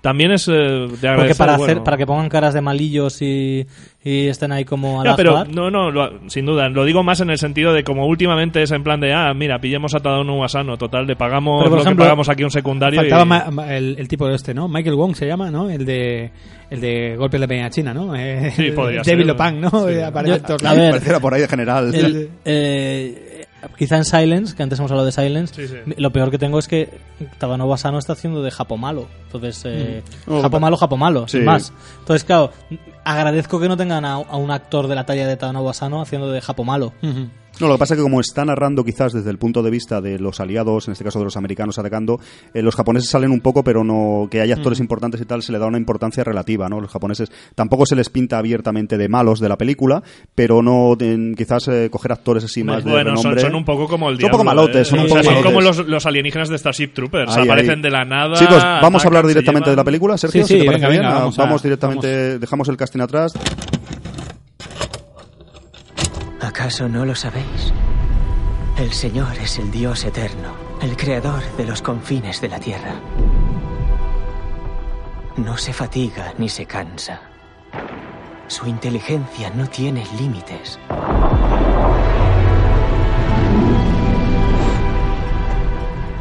Speaker 4: También es eh, de
Speaker 3: Porque
Speaker 4: agradecer,
Speaker 3: para
Speaker 4: bueno.
Speaker 3: hacer para que pongan caras de malillos y, y estén ahí como a la
Speaker 4: pero no, no, lo- sin duda. Lo digo más en el sentido de como últimamente es en plan de, ah, mira, pillemos a Tadano Wasano, total, le pagamos
Speaker 3: Pero, por
Speaker 4: lo
Speaker 3: ejemplo,
Speaker 4: que pagamos aquí a un secundario
Speaker 1: Faltaba
Speaker 4: y...
Speaker 1: ma- ma- el, el tipo este, ¿no? Michael Wong se llama, ¿no? El de el de golpes de peña china, ¿no? Eh,
Speaker 4: Sí, podría
Speaker 1: David
Speaker 4: ser.
Speaker 1: Lopang, ¿no?
Speaker 4: Sí.
Speaker 1: Eh, aparece
Speaker 3: Yo- a ver,
Speaker 2: por ahí de general.
Speaker 3: El- eh, quizá en Silence, que antes hemos hablado de Silence,
Speaker 4: Sí, sí.
Speaker 3: lo peor que tengo es que Tabano Basano está haciendo de Japo malo. Entonces, eh,
Speaker 2: Oh,
Speaker 3: Japo malo, Japo malo,
Speaker 2: Sí.
Speaker 3: sin más. Entonces, claro, agradezco que no tengan a, a un actor de la talla de Tabano Basano haciendo de Japo malo.
Speaker 1: Ujú.
Speaker 2: No, lo que pasa es que como está narrando quizás desde el punto de vista de los aliados, en este caso de los americanos atacando, eh, los japoneses salen un poco, pero no que hay actores importantes y tal, se le da una importancia relativa, ¿no? Los japoneses tampoco se les pinta abiertamente de malos de la película, pero no en- quizás eh, coger actores así más de
Speaker 4: bueno, son,
Speaker 2: renombre.
Speaker 4: son un poco como el
Speaker 2: Son un poco
Speaker 4: diablo,
Speaker 2: malotes,
Speaker 4: ¿eh?
Speaker 2: son un
Speaker 4: O
Speaker 2: poco
Speaker 4: sea, son
Speaker 2: malotes.
Speaker 4: como los, los alienígenas de Starship Troopers.
Speaker 2: Ahí,
Speaker 4: aparecen
Speaker 2: ahí.
Speaker 4: de la nada.
Speaker 2: Chicos, vamos a hablar
Speaker 4: atacan,
Speaker 2: directamente de la película, Sergio,
Speaker 1: Sí,
Speaker 2: si
Speaker 1: sí,
Speaker 2: te parece
Speaker 1: venga,
Speaker 2: bien.
Speaker 1: venga,
Speaker 2: Ah,
Speaker 1: vamos
Speaker 2: vamos,
Speaker 1: a-
Speaker 2: directamente, dejamos el casting atrás.
Speaker 5: ¿Acaso no lo sabéis? El Señor es el Dios eterno, el creador de los confines de la tierra. No se fatiga ni se cansa. Su inteligencia no tiene límites.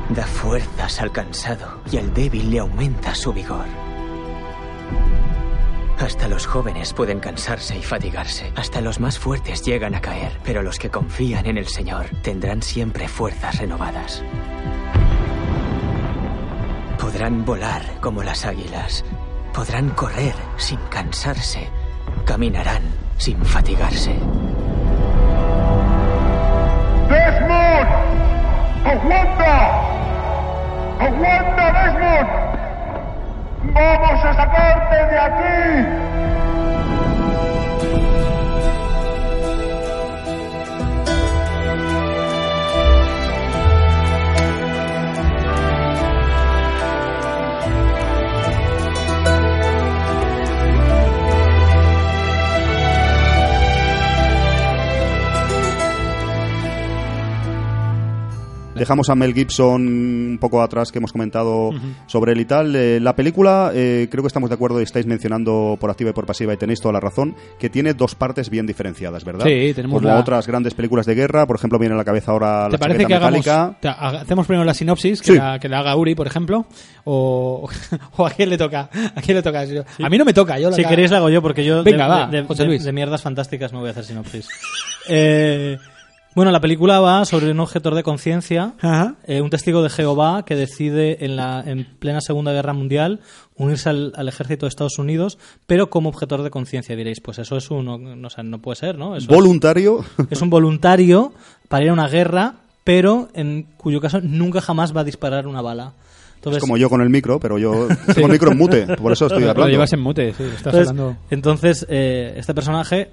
Speaker 5: Da fuerzas al cansado y al débil le aumenta su vigor. Hasta los jóvenes pueden cansarse y fatigarse. Hasta los más fuertes llegan a caer. Pero los que confían en el Señor tendrán siempre fuerzas renovadas. Podrán volar como las águilas. Podrán correr sin cansarse. Caminarán sin fatigarse.
Speaker 6: ¡Desmond! ¡Aguanta! ¡Aguanta, Desmond! ¡Vamos a sacarte de aquí!
Speaker 2: Dejamos a Mel Gibson un poco atrás que hemos comentado sobre él y tal. Eh, la película, eh, creo que estamos de acuerdo y estáis mencionando por activa y por pasiva y tenéis toda la razón, que tiene dos partes bien diferenciadas, ¿verdad?
Speaker 1: Sí, tenemos
Speaker 2: Como
Speaker 1: la-
Speaker 2: otras grandes películas de guerra, por ejemplo, viene a la cabeza ahora
Speaker 1: ¿Te
Speaker 2: la
Speaker 1: parece que hagamos, te hacemos primero la sinopsis, que,
Speaker 2: Sí.
Speaker 1: la, que la haga Uri, por ejemplo? O, o a quién le toca? ¿A quién le toca? A mí no me toca, yo la
Speaker 3: Si queréis la hago yo, porque yo
Speaker 1: Venga,
Speaker 3: de,
Speaker 1: va,
Speaker 3: de-
Speaker 1: José
Speaker 3: de-
Speaker 1: Luis.
Speaker 3: de mierdas fantásticas no voy a hacer sinopsis. Eh, bueno, la película va sobre un objetor de conciencia, eh, un testigo de Jehová que decide en, la, en plena Segunda Guerra Mundial unirse al, al ejército de Estados Unidos, pero como objetor de conciencia. Diréis, pues eso es un, no, no sé, no puede ser, ¿no? Eso
Speaker 2: Voluntario.
Speaker 3: es un voluntario para ir a una guerra, pero en cuyo caso nunca jamás va a disparar una bala. Entonces,
Speaker 2: Es como yo con el micro, pero yo tengo el micro en mute, por eso estoy
Speaker 1: Lo
Speaker 2: hablando.
Speaker 1: llevas en mute, sí, estás
Speaker 3: Entonces,
Speaker 1: hablando...
Speaker 3: entonces, eh, este personaje,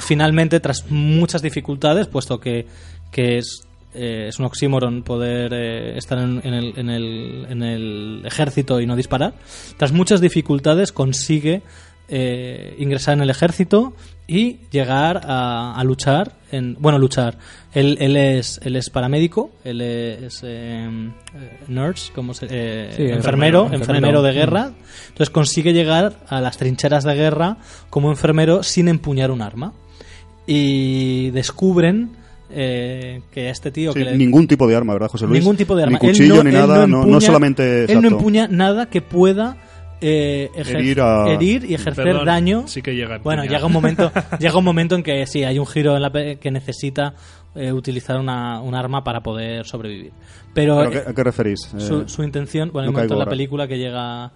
Speaker 3: finalmente, tras muchas dificultades, puesto que, que es, eh, es un oxímoron poder eh, estar en, en el, en, el, en el ejército y no disparar, tras muchas dificultades consigue eh, ingresar en el ejército y llegar a, a luchar en bueno luchar. Él, él es él es paramédico él es eh, eh, nurse como se, eh,
Speaker 1: Sí,
Speaker 3: enfermero,
Speaker 1: enfermero,
Speaker 3: enfermero. de guerra. Entonces consigue llegar a las trincheras de guerra como enfermero sin empuñar un arma. Y descubren eh, que a este tío
Speaker 2: Sí,
Speaker 3: que le-
Speaker 2: Ningún tipo de arma, ¿verdad, José Luis?
Speaker 3: ningún tipo de arma.
Speaker 2: Ni cuchillo,
Speaker 3: Él
Speaker 2: ni
Speaker 3: él
Speaker 2: nada, no, no
Speaker 3: empuña-
Speaker 2: solamente...
Speaker 3: él no
Speaker 2: exacto.
Speaker 3: empuña nada que pueda eh, ejer-
Speaker 2: Herir a-
Speaker 3: herir y ejercer
Speaker 4: Perdón,
Speaker 3: daño.
Speaker 4: sí que llega a
Speaker 3: bueno llega un momento llega un momento en que sí hay un giro en la pe- que necesita eh, utilizar una, un arma para poder sobrevivir. Pero,
Speaker 2: ¿Pero
Speaker 3: eh,
Speaker 2: qué- ¿A qué referís?
Speaker 3: su,
Speaker 2: Eh,
Speaker 3: su intención bueno
Speaker 2: no
Speaker 3: hay un momento en la película que llega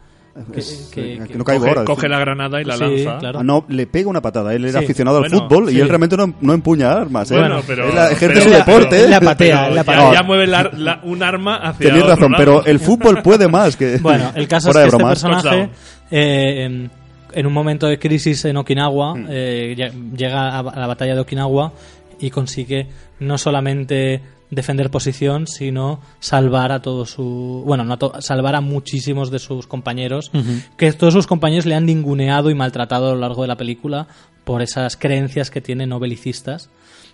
Speaker 2: es-
Speaker 3: que- que-
Speaker 2: que no caigo
Speaker 4: coge,
Speaker 2: ahora.
Speaker 4: coge la granada y la
Speaker 3: Sí,
Speaker 4: lanza.
Speaker 3: claro.
Speaker 2: Ah, no, le pega una patada. Él era
Speaker 3: Sí.
Speaker 2: aficionado al fútbol y él realmente no, no empuña armas. ¿eh?
Speaker 4: Bueno, pero-
Speaker 2: Él ejerce su deporte.
Speaker 1: la patea,
Speaker 4: Pero
Speaker 1: la
Speaker 4: ya,
Speaker 1: patea.
Speaker 4: ya mueve la- la- un arma hacia
Speaker 2: Tenéis
Speaker 4: otro
Speaker 2: razón,
Speaker 4: lado.
Speaker 2: pero el fútbol puede más que.
Speaker 3: Bueno, el caso es que
Speaker 2: de
Speaker 3: este personaje, eh, en, en un momento de crisis en Okinawa,
Speaker 2: Hmm.
Speaker 3: eh, lle- llega a la batalla de Okinawa y consigue no solamente defender posición, sino salvar a todos su, bueno, no a to- salvar a muchísimos de sus compañeros, que todos sus compañeros le han ninguneado y maltratado a lo largo de la película por esas creencias que tiene no belicistas.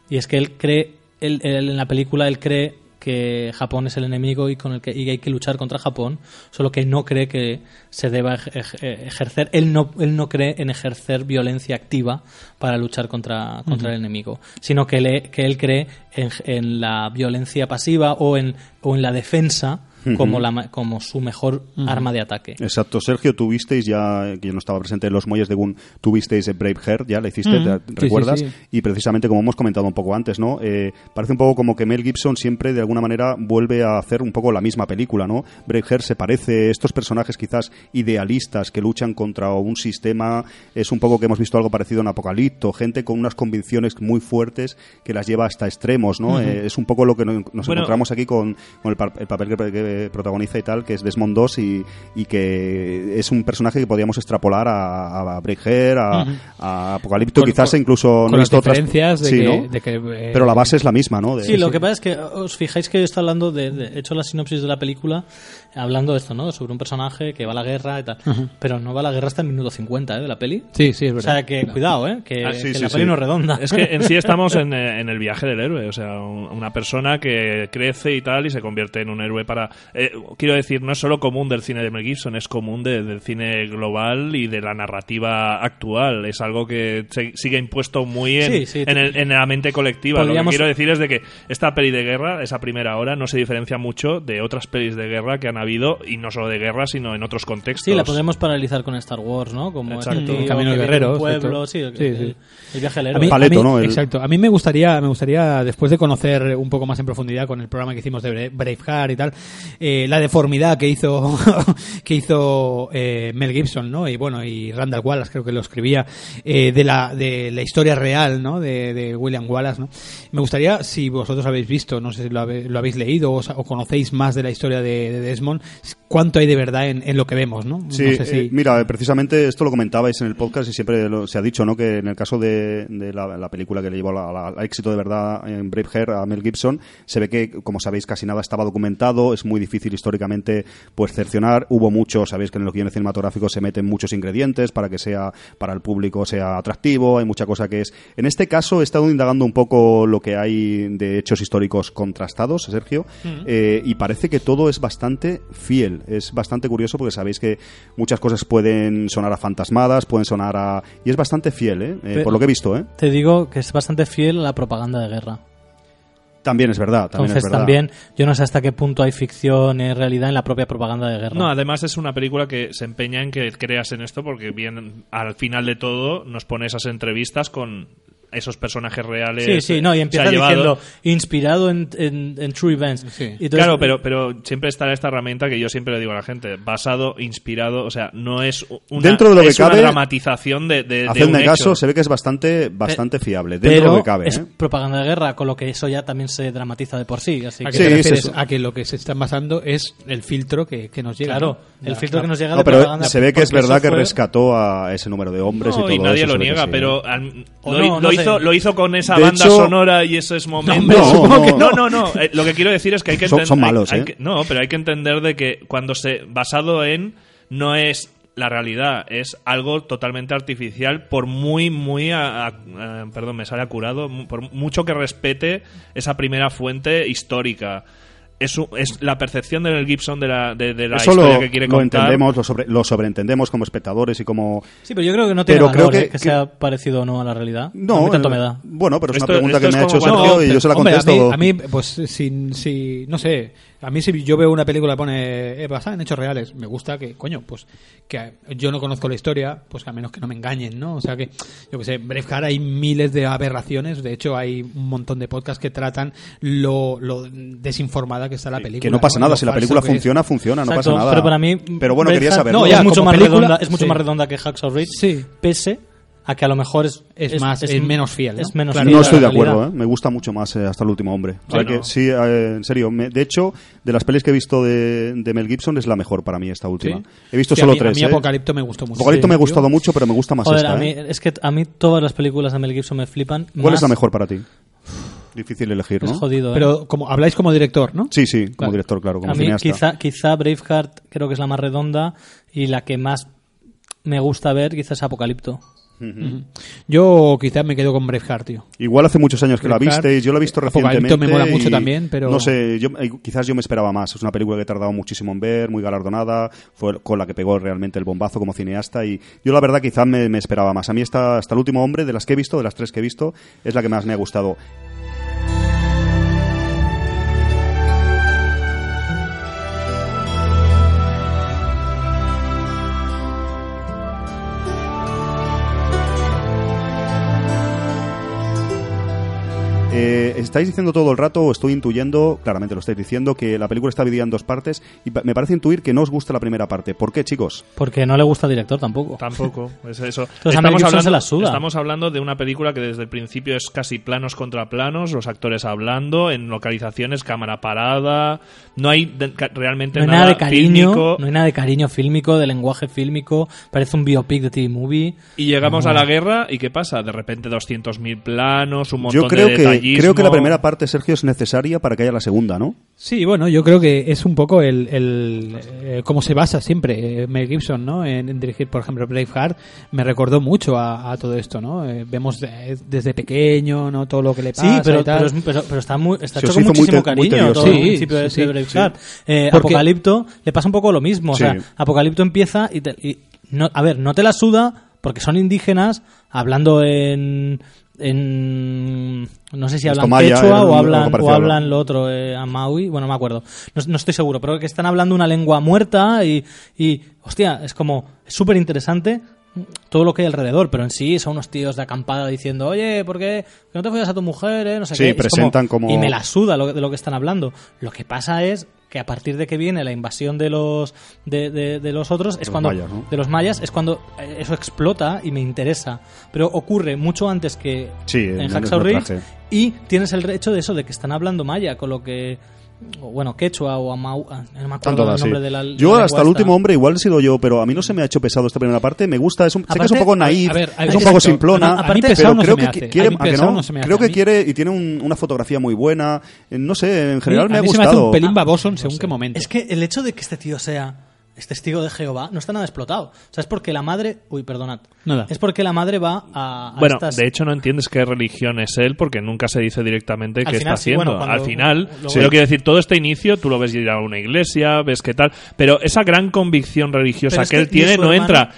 Speaker 3: Y es que él cree, él- él en la película él cree que Japón es el enemigo y con el que y hay que luchar contra Japón, solo que no cree que se deba ej- ej- ejercer, él no, él no cree en ejercer violencia activa para luchar contra, contra el enemigo, sino que, le- que él cree en, en la violencia pasiva o en, o en la defensa como, la, ma- como su mejor arma de ataque.
Speaker 2: Exacto, Sergio, tuvisteis ya, que yo no estaba presente en los muelles de Gun, tuvisteis Brave Heart, ya la hiciste, ¿te-
Speaker 1: sí,
Speaker 2: ¿recuerdas?
Speaker 1: sí.
Speaker 2: Y precisamente como hemos comentado un poco antes, ¿no? Eh, parece un poco como que Mel Gibson siempre de alguna manera vuelve a hacer un poco la misma película, ¿no? Brave Heart se parece, estos personajes quizás idealistas que luchan contra un sistema, es un poco que hemos visto algo parecido en Apocalipto, gente con unas convicciones muy fuertes que las lleva hasta extremos, ¿no? Eh, es un poco lo que no- nos
Speaker 4: Bueno.
Speaker 2: encontramos aquí con, con el, pa- el papel que, que protagoniza y tal, que es Desmond Doss y, y que es un personaje que podríamos extrapolar a, a a, a Apocalipto,
Speaker 1: Con-
Speaker 2: quizás
Speaker 1: con-
Speaker 2: incluso no
Speaker 1: con las
Speaker 2: visto otras-
Speaker 1: diferencias de
Speaker 2: Sí,
Speaker 1: que,
Speaker 2: ¿no?
Speaker 1: de que, eh,
Speaker 2: Pero la base es la misma, ¿no? De-
Speaker 3: Sí, lo que pasa es que os fijáis que está hablando de, de- he hecho la sinopsis de la película hablando de esto, ¿no? Sobre un personaje que va a la guerra y tal. Pero no va a la guerra hasta el minuto 50, ¿eh? De la peli.
Speaker 1: Sí, sí, es
Speaker 3: O
Speaker 1: verdad.
Speaker 3: sea que cuidado, ¿eh? Que,
Speaker 4: Ah, sí,
Speaker 3: que
Speaker 2: sí,
Speaker 3: la
Speaker 2: sí.
Speaker 3: peli no es redonda.
Speaker 4: Es que en sí estamos en, eh, en el viaje del héroe, o sea, un- una persona que crece y tal y se convierte en un héroe para... eh, quiero decir, no es solo común del cine de Mel Gibson, es común de- del cine global y de la narrativa actual. Es algo que se- sigue impuesto muy en,
Speaker 3: Sí, sí.
Speaker 4: en, el- en la mente colectiva. Lo
Speaker 3: Podríamos-
Speaker 4: que quiero decir es de que esta peli de guerra, esa primera hora, no se diferencia mucho de otras pelis de guerra que han habido, y no solo de guerra, sino en otros contextos.
Speaker 3: Sí, la podemos paralizar con Star Wars, ¿no? Como
Speaker 4: Exacto.
Speaker 3: ese tío
Speaker 1: El camino
Speaker 3: que
Speaker 1: del
Speaker 3: vive en
Speaker 1: guerrero,
Speaker 3: un pueblo, sí, el,
Speaker 1: Sí,
Speaker 3: el-
Speaker 1: sí.
Speaker 3: el viaje del
Speaker 1: A
Speaker 3: héroe.
Speaker 1: mí,
Speaker 2: Paleto,
Speaker 1: a mí-
Speaker 2: ¿no? El-
Speaker 1: Exacto. A mí me gustaría, me gustaría, después de conocer un poco más en profundidad con el programa que hicimos de Bra- Braveheart y tal, eh, la deformidad que hizo, que hizo eh, Mel Gibson, ¿no? Y bueno, y Randall Wallace creo que lo escribía, eh, de la, de la historia real, ¿no? De, de William Wallace, ¿no? Me gustaría, si vosotros habéis visto, no sé si lo, habe- lo habéis leído o, o conocéis más de la historia de, de Desmond, cuánto hay de verdad en, en lo que vemos, ¿no?
Speaker 2: Sí,
Speaker 1: no sé si...
Speaker 2: eh, mira, precisamente esto lo comentabais en el podcast y siempre lo- se ha dicho, ¿no? Que en el caso de, de la, la película que le llevó al éxito de verdad en Braveheart a Mel Gibson, se ve que, como sabéis, casi nada estaba documentado, es muy muy difícil históricamente pues cercionar. Hubo mucho, sabéis que en los guiones cinematográficos se meten muchos ingredientes para que sea para el público sea atractivo, hay mucha cosa que es. En este caso he estado indagando un poco lo que hay de hechos históricos contrastados, Sergio, eh, y parece que todo es bastante fiel. Es bastante curioso porque sabéis que muchas cosas pueden sonar a fantasmadas, pueden sonar a... Y es bastante fiel, ¿eh? Eh, por lo que he visto, ¿eh?
Speaker 3: Te digo que es bastante fiel a la propaganda de guerra.
Speaker 2: También es verdad, también
Speaker 3: Entonces
Speaker 2: es verdad.
Speaker 3: también, yo no sé hasta qué punto hay ficción y realidad en la propia propaganda de guerra.
Speaker 4: No, además es una película que se empeña en que creas en esto porque bien al final de todo nos pone esas entrevistas con esos personajes reales.
Speaker 3: Sí, sí, no, y empieza
Speaker 4: se ha llevado-
Speaker 3: diciendo inspirado en, en- en true events.
Speaker 1: Sí.
Speaker 3: Y entonces-
Speaker 4: Claro, pero, pero siempre estará esta herramienta que yo siempre le digo a la gente, basado, inspirado, o sea, no es una,
Speaker 2: Dentro de lo que
Speaker 4: es una
Speaker 2: cabe,
Speaker 4: dramatización de, de, de
Speaker 2: Hacedme
Speaker 4: un
Speaker 2: caso,
Speaker 4: hecho.
Speaker 2: se ve que es bastante, bastante fiable, dentro
Speaker 3: pero
Speaker 2: de lo que cabe.
Speaker 3: es
Speaker 2: ¿eh?
Speaker 3: propaganda de guerra, con lo que eso ya también se dramatiza de por sí. Así
Speaker 1: ¿A
Speaker 3: que,
Speaker 1: qué
Speaker 2: Sí,
Speaker 1: te
Speaker 2: es
Speaker 1: refieres? A que lo que se están basando es el filtro que, que nos llega.
Speaker 3: claro,
Speaker 1: ¿no?
Speaker 3: el
Speaker 1: Ya,
Speaker 3: filtro
Speaker 1: claro.
Speaker 3: que nos llega
Speaker 2: No,
Speaker 3: de
Speaker 2: pero
Speaker 3: propaganda.
Speaker 2: se ve que es verdad que
Speaker 3: fue-
Speaker 2: rescató a ese número de hombres
Speaker 4: No,
Speaker 2: y
Speaker 4: y
Speaker 2: todo
Speaker 4: nadie
Speaker 2: eso,
Speaker 4: lo niega, pero al- lo,
Speaker 3: no.
Speaker 4: Hizo, lo hizo con esa
Speaker 2: De
Speaker 4: banda
Speaker 2: hecho-
Speaker 4: sonora y esos momentos.
Speaker 2: No, no.
Speaker 1: que
Speaker 4: No, no, no. eh, lo que quiero decir es que hay que
Speaker 2: Son-
Speaker 4: entender.
Speaker 2: son malos,
Speaker 4: hay- hay
Speaker 2: ¿eh?
Speaker 4: que- no, pero hay que entender de que cuando se. basado en. no es la realidad, es algo totalmente artificial, por muy, muy. a- a- a- perdón, me sale acurado. mu- Por mucho que respete esa primera fuente histórica. Es, es la percepción de Mel Gibson de la, de, de la
Speaker 2: Eso
Speaker 4: historia
Speaker 2: lo,
Speaker 4: que quiere
Speaker 2: lo
Speaker 4: contar.
Speaker 2: entendemos, lo, sobre- lo sobreentendemos como espectadores y como...
Speaker 3: Sí, pero yo creo que no tiene
Speaker 2: Pero creo
Speaker 3: valor,
Speaker 2: que-
Speaker 3: ¿eh? que,
Speaker 2: que-
Speaker 3: sea parecido o no a la realidad.
Speaker 2: No,
Speaker 3: a tanto
Speaker 2: eh,
Speaker 3: me da.
Speaker 2: Bueno, pero es
Speaker 4: Esto-
Speaker 2: una pregunta que me ha hecho
Speaker 4: cuando-
Speaker 2: Sergio y yo se la
Speaker 1: Hombre,
Speaker 2: contesto.
Speaker 1: A mí, a mí, pues, sin, si, no sé, a mí si yo veo una película que pone eh, basada en hechos reales, me gusta que, coño, pues que yo no conozco la historia, pues a menos que no me engañen, ¿no? O sea que, yo que sé, en Braveheart hay miles de aberraciones, de hecho hay un montón de podcasts que tratan lo, lo desinformada que está la película.
Speaker 2: que no pasa nada, si la película
Speaker 1: que es.
Speaker 2: funciona, funciona, no
Speaker 3: Exacto,
Speaker 2: pasa nada.
Speaker 3: Pero para mí,
Speaker 2: Pero bueno, quería saberlo.
Speaker 1: No,
Speaker 3: es
Speaker 1: ya,
Speaker 3: mucho
Speaker 1: como
Speaker 3: más
Speaker 1: película,
Speaker 3: redonda, es mucho
Speaker 1: sí.
Speaker 3: más redonda que Hacksaw Ridge.
Speaker 1: Sí.
Speaker 3: Pese a que a lo mejor es
Speaker 1: Es más- es menos fiel, ¿no?
Speaker 3: Es menos
Speaker 1: Claro.
Speaker 3: fiel
Speaker 2: no estoy de acuerdo, ¿eh? me gusta mucho más eh, hasta el último hombre. Que-
Speaker 4: no.
Speaker 2: sí, eh, en serio. me- de hecho, de las pelis que he visto de, de Mel Gibson es la mejor para mí esta última.
Speaker 1: Sí.
Speaker 2: He visto
Speaker 1: Sí,
Speaker 2: solo
Speaker 1: a mí,
Speaker 2: tres.
Speaker 1: A mí
Speaker 2: ¿eh?
Speaker 1: Apocalipto me gustó mucho.
Speaker 2: Apocalipto me ha
Speaker 1: Sí,
Speaker 2: gustado mucho, pero me gusta más
Speaker 3: Joder,
Speaker 2: esta.
Speaker 3: a mí,
Speaker 2: ¿eh?
Speaker 3: es que a mí todas las películas de Mel Gibson me flipan.
Speaker 2: ¿Cuál
Speaker 3: más-
Speaker 2: es la mejor para ti? Difícil elegir,
Speaker 3: Es
Speaker 2: ¿no?
Speaker 3: jodido, ¿eh?
Speaker 1: Pero como habláis como director, ¿no?
Speaker 2: Sí, sí, como
Speaker 1: Claro.
Speaker 2: director, claro, como
Speaker 3: a mí
Speaker 2: cineasta.
Speaker 3: quizá, quizá Braveheart creo que es la más redonda y la que más me gusta ver quizás es Apocalipto.
Speaker 1: Yo quizás me quedo con Braveheart, tío.
Speaker 2: Igual hace muchos años que la
Speaker 1: Braveheart,
Speaker 2: visteis, yo la he visto
Speaker 1: Apocalipto
Speaker 2: recientemente.
Speaker 1: me mola mucho también, pero-
Speaker 2: No sé, yo, eh, quizás yo me esperaba más. Es una película que he tardado muchísimo en ver, muy galardonada, fue con la que pegó realmente el bombazo como cineasta y yo la verdad quizás me, me esperaba más. A mí esta, hasta el último hombre, de las que he visto, de las tres que he visto, es la que más me ha gustado. Eh, estáis diciendo todo el rato, o estoy intuyendo, claramente lo estáis diciendo, que la película está dividida en dos partes y me parece intuir que no os gusta la primera parte. ¿Por qué, chicos?
Speaker 3: Porque no le gusta al director tampoco.
Speaker 4: Tampoco, es eso.
Speaker 3: Entonces se la suda.
Speaker 4: estamos hablando de una película que desde el principio es casi planos contra planos, los actores hablando, en localizaciones, cámara parada, no hay de- ca- realmente
Speaker 3: No hay nada de cariño,
Speaker 4: fílmico.
Speaker 3: no hay nada de cariño fílmico, de lenguaje fílmico, parece un biopic de TV movie.
Speaker 4: Y llegamos
Speaker 3: No.
Speaker 4: a la guerra y ¿qué pasa? De repente 200.000 planos, un montón
Speaker 2: Yo creo
Speaker 4: de
Speaker 2: que,
Speaker 4: detallismo.
Speaker 2: creo que la primera parte, Sergio, es necesaria para que haya la segunda, ¿no?
Speaker 1: Sí, bueno, yo creo que es un poco el, el eh, cómo se basa siempre eh, Mel Gibson, ¿no? En, en dirigir, por ejemplo, Braveheart, me recordó mucho a, a todo esto, ¿no? Eh, vemos de- desde pequeño, ¿no? Todo lo que le
Speaker 3: Sí,
Speaker 1: pasa
Speaker 3: pero,
Speaker 1: y tal.
Speaker 3: pero, es- pero- pero está, muy, está hecho con
Speaker 2: muy
Speaker 3: muchísimo
Speaker 2: te- muy
Speaker 3: cariño
Speaker 2: tedioso,
Speaker 3: todo el principio de,
Speaker 1: Sí,
Speaker 3: de
Speaker 1: sí,
Speaker 3: Braveheart. Eh,
Speaker 1: Porque-
Speaker 3: Apocalipto le pasa un poco lo mismo. O sea,
Speaker 2: Sí.
Speaker 3: Apocalipto empieza y, te- y no, a ver, no te la suda porque son indígenas hablando en en no sé si hablan quechua o hablan o hablan lo otro eh, a Maui. Bueno no me acuerdo. No, no estoy seguro pero que están hablando una lengua muerta y, y hostia es como es súper interesante todo lo que hay alrededor, pero en sí son unos tíos de acampada diciendo, oye, ¿por qué no te follas a tu mujer? eh? No sé
Speaker 2: Sí,
Speaker 3: qué. Es
Speaker 2: presentan como-
Speaker 3: Y me la suda lo, de lo que están hablando. Lo que pasa es que a partir de que viene la invasión de los de, de- de los otros es
Speaker 2: Los
Speaker 3: cuando
Speaker 2: mayas, ¿no?
Speaker 3: de los mayas es cuando eh, eso explota y me interesa pero ocurre mucho antes que
Speaker 2: Sí, en
Speaker 3: Hacksaw Ridge y tienes el hecho de eso de que están hablando maya con lo que bueno, quechua o amau, ah, no me acuerdo el nombre
Speaker 2: sí.
Speaker 3: de la
Speaker 2: Yo hasta el último hombre igual he sido yo, pero a mí no se me ha hecho pesado esta primera parte. Me gusta, es un, sé que es
Speaker 3: Aparte,
Speaker 2: un poco naif,
Speaker 1: a ver, a ver,
Speaker 2: es un poco simplona,
Speaker 1: A mí
Speaker 2: pero
Speaker 1: pesado no se
Speaker 2: creo
Speaker 1: me
Speaker 2: que
Speaker 1: hace.
Speaker 2: quiere,
Speaker 1: A mí
Speaker 2: ¿a que
Speaker 1: pesado
Speaker 2: no?
Speaker 1: no se me
Speaker 2: creo
Speaker 1: hace.
Speaker 2: que
Speaker 1: A mí-
Speaker 2: quiere y tiene un- una fotografía muy buena. Eh, No sé, en general me
Speaker 1: a
Speaker 2: ha
Speaker 1: mí se me hace
Speaker 2: gustado.
Speaker 1: un pelín baboso en según qué momento.
Speaker 3: Es que el hecho de que este tío sea es testigo de Jehová no está nada explotado. O sea, es porque la madre. Uy, perdonad.
Speaker 1: Nada.
Speaker 3: Es porque la madre va a. a
Speaker 4: Bueno,
Speaker 3: estas-
Speaker 4: de hecho no entiendes qué religión es él porque nunca se dice directamente
Speaker 3: Al
Speaker 4: qué
Speaker 3: final
Speaker 4: está
Speaker 3: sí,
Speaker 4: haciendo.
Speaker 3: bueno,
Speaker 4: Al final,
Speaker 3: luego-
Speaker 4: pero quiero decir, todo este inicio tú lo ves ir a una iglesia, ves qué tal, pero esa gran convicción religiosa
Speaker 3: Pero es
Speaker 4: que, él tiene no
Speaker 3: hermano-
Speaker 4: entra.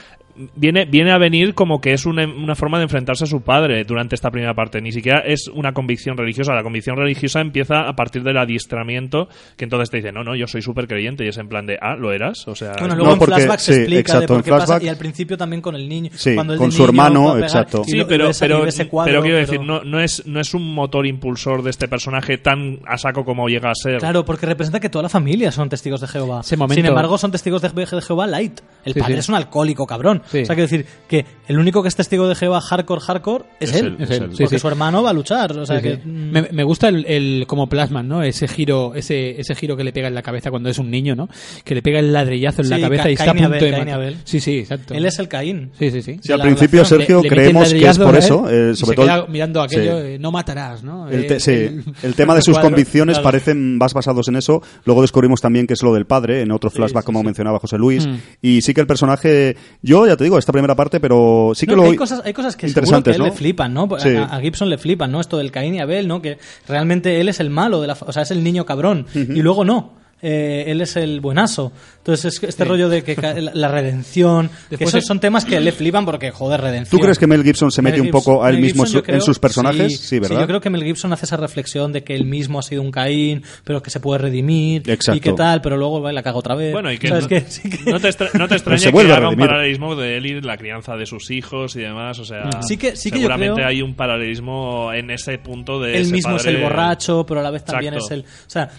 Speaker 4: Viene, viene a venir como que es una, una forma de enfrentarse a su padre durante esta primera parte. Ni siquiera es una convicción religiosa. La convicción religiosa empieza a partir del adiestramiento, que entonces te dice, no, no, yo soy súper creyente. Y es en plan de, ah, ¿lo eras? O sea,
Speaker 3: Bueno,
Speaker 2: No,
Speaker 3: luego en
Speaker 2: porque-
Speaker 3: flashback se
Speaker 2: sí,
Speaker 3: explica
Speaker 2: exacto,
Speaker 3: de por
Speaker 2: en
Speaker 3: qué pasa. Y al principio también con el niño.
Speaker 2: Sí,
Speaker 3: cuando el
Speaker 2: con su hermano,
Speaker 3: pegar
Speaker 2: exacto.
Speaker 4: Sí, pero, pero,
Speaker 3: ves ese cuadro,
Speaker 4: pero quiero
Speaker 3: pero-
Speaker 4: decir, no, no, es, no es un motor impulsor de este personaje tan a saco como llega a ser.
Speaker 3: Claro, porque representa que toda la familia son testigos de Jehová. Sin embargo, son testigos de de Jehová light. El
Speaker 1: Sí,
Speaker 3: padre
Speaker 1: sí.
Speaker 3: es un alcohólico, cabrón.
Speaker 1: Sí.
Speaker 3: O sea, quiero decir que el único que es testigo de Jehová hardcore, hardcore es,
Speaker 4: Es
Speaker 3: él.
Speaker 4: él,
Speaker 1: es él.
Speaker 3: Porque
Speaker 1: sí.
Speaker 3: su hermano va a luchar. O sea,
Speaker 1: Sí,
Speaker 3: que,
Speaker 1: sí.
Speaker 3: mm,
Speaker 1: me, me gusta el, el como plasman, ¿no? Ese giro, ese, ese giro que le pega en la cabeza cuando es un niño, ¿no? Que le pega el ladrillazo en la cabeza
Speaker 3: Ca-
Speaker 1: y está a
Speaker 3: Caín
Speaker 1: punto
Speaker 3: Abel,
Speaker 1: de matar.
Speaker 3: Abel.
Speaker 1: Sí, sí, exacto.
Speaker 3: él es el Caín.
Speaker 1: Sí, sí, sí.
Speaker 2: Al principio,
Speaker 3: relación.
Speaker 2: Sergio,
Speaker 1: Le- le
Speaker 2: creemos que es por eso. eh,
Speaker 1: Y
Speaker 2: sobre
Speaker 1: se
Speaker 2: todo.
Speaker 1: queda mirando aquello,
Speaker 2: Sí.
Speaker 1: eh, no matarás, ¿no?
Speaker 2: El,
Speaker 1: Eh,
Speaker 2: te-
Speaker 1: el-
Speaker 2: el tema de sus convicciones parecen más basados en eso. Luego descubrimos también que es lo del padre, en otro flashback, como mencionaba José Luis.
Speaker 1: Mm.
Speaker 2: Y sí que el personaje, yo ya te digo, esta primera parte, pero sí que
Speaker 3: No,
Speaker 2: lo.
Speaker 3: hay, cosas, hay cosas que seguro que
Speaker 2: interesantes,
Speaker 3: a él
Speaker 2: ¿no?
Speaker 3: le flipan, ¿no? A-
Speaker 2: Sí.
Speaker 3: A, a Gibson le flipan, ¿no? Esto del Caín y Abel, ¿no? Que realmente él es el malo, de la, o sea, es el niño cabrón. Y luego no. Eh, él es el buenazo. Entonces, es que este rollo de que la, redención, que
Speaker 1: Después
Speaker 3: esos
Speaker 1: es-
Speaker 3: son temas que le flipan porque, joder, redención.
Speaker 2: ¿Tú crees que Mel Gibson se mete un poco a él
Speaker 3: Mel
Speaker 2: mismo en,
Speaker 3: Gibson,
Speaker 2: su-
Speaker 3: yo creo-
Speaker 2: en sus personajes? Sí, ¿verdad?
Speaker 3: yo creo que Mel Gibson hace esa reflexión de que él mismo ha sido un Caín, pero que se puede redimir
Speaker 2: Exacto.
Speaker 3: y qué tal, pero luego va y la caga otra vez.
Speaker 4: Bueno, y que,
Speaker 3: ¿Sabes
Speaker 4: no,
Speaker 3: qué? Sí que-
Speaker 4: no te, extra- no te extraña
Speaker 2: se
Speaker 4: que haga un paralelismo de él y la crianza de sus hijos y demás. O sea,
Speaker 3: Sí que- sí que yo
Speaker 4: seguramente
Speaker 3: creo-
Speaker 4: hay un paralelismo en ese punto de
Speaker 3: él
Speaker 4: ese
Speaker 3: mismo es
Speaker 4: padre-
Speaker 3: el borracho, pero a la vez también
Speaker 4: Exacto.
Speaker 3: es el. O sea,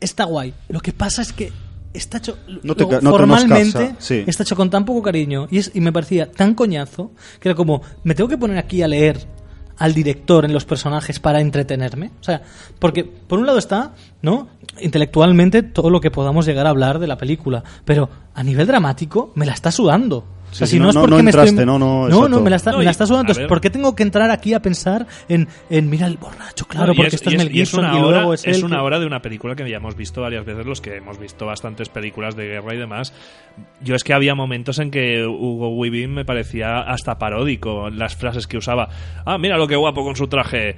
Speaker 3: está guay. Lo que pasa es que está hecho.
Speaker 2: No te
Speaker 3: luego,
Speaker 2: ca- no te- nos
Speaker 3: formalmente
Speaker 2: sí.
Speaker 3: está hecho con tan poco cariño y, es, y me parecía tan coñazo que era como, me tengo que poner aquí a leer al director en los personajes para entretenerme. O sea, porque por un lado está, ¿no? Intelectualmente todo lo que podamos llegar a hablar de la película, pero a nivel dramático me la está sudando. O sea,
Speaker 2: Sí,
Speaker 3: si
Speaker 2: sí,
Speaker 3: no,
Speaker 2: no-
Speaker 3: es
Speaker 2: no-
Speaker 3: porque
Speaker 2: no
Speaker 3: me estoy...
Speaker 2: no, no,
Speaker 3: no, me la está,
Speaker 4: No,
Speaker 3: me la está sudando. Entonces. ¿por qué tengo que entrar aquí a pensar en, en mira el borracho? Claro, porque esto es,
Speaker 4: y
Speaker 3: Mel
Speaker 4: y es
Speaker 3: Gibson
Speaker 4: una
Speaker 3: y
Speaker 4: hora,
Speaker 3: luego es, él
Speaker 4: una
Speaker 3: que-
Speaker 4: hora de una película que ya hemos visto varias veces, los que hemos visto bastantes películas de guerra y demás. Yo es que había momentos en que Hugo Weaving me parecía hasta paródico las frases que usaba. Ah, mira lo que guapo con su traje.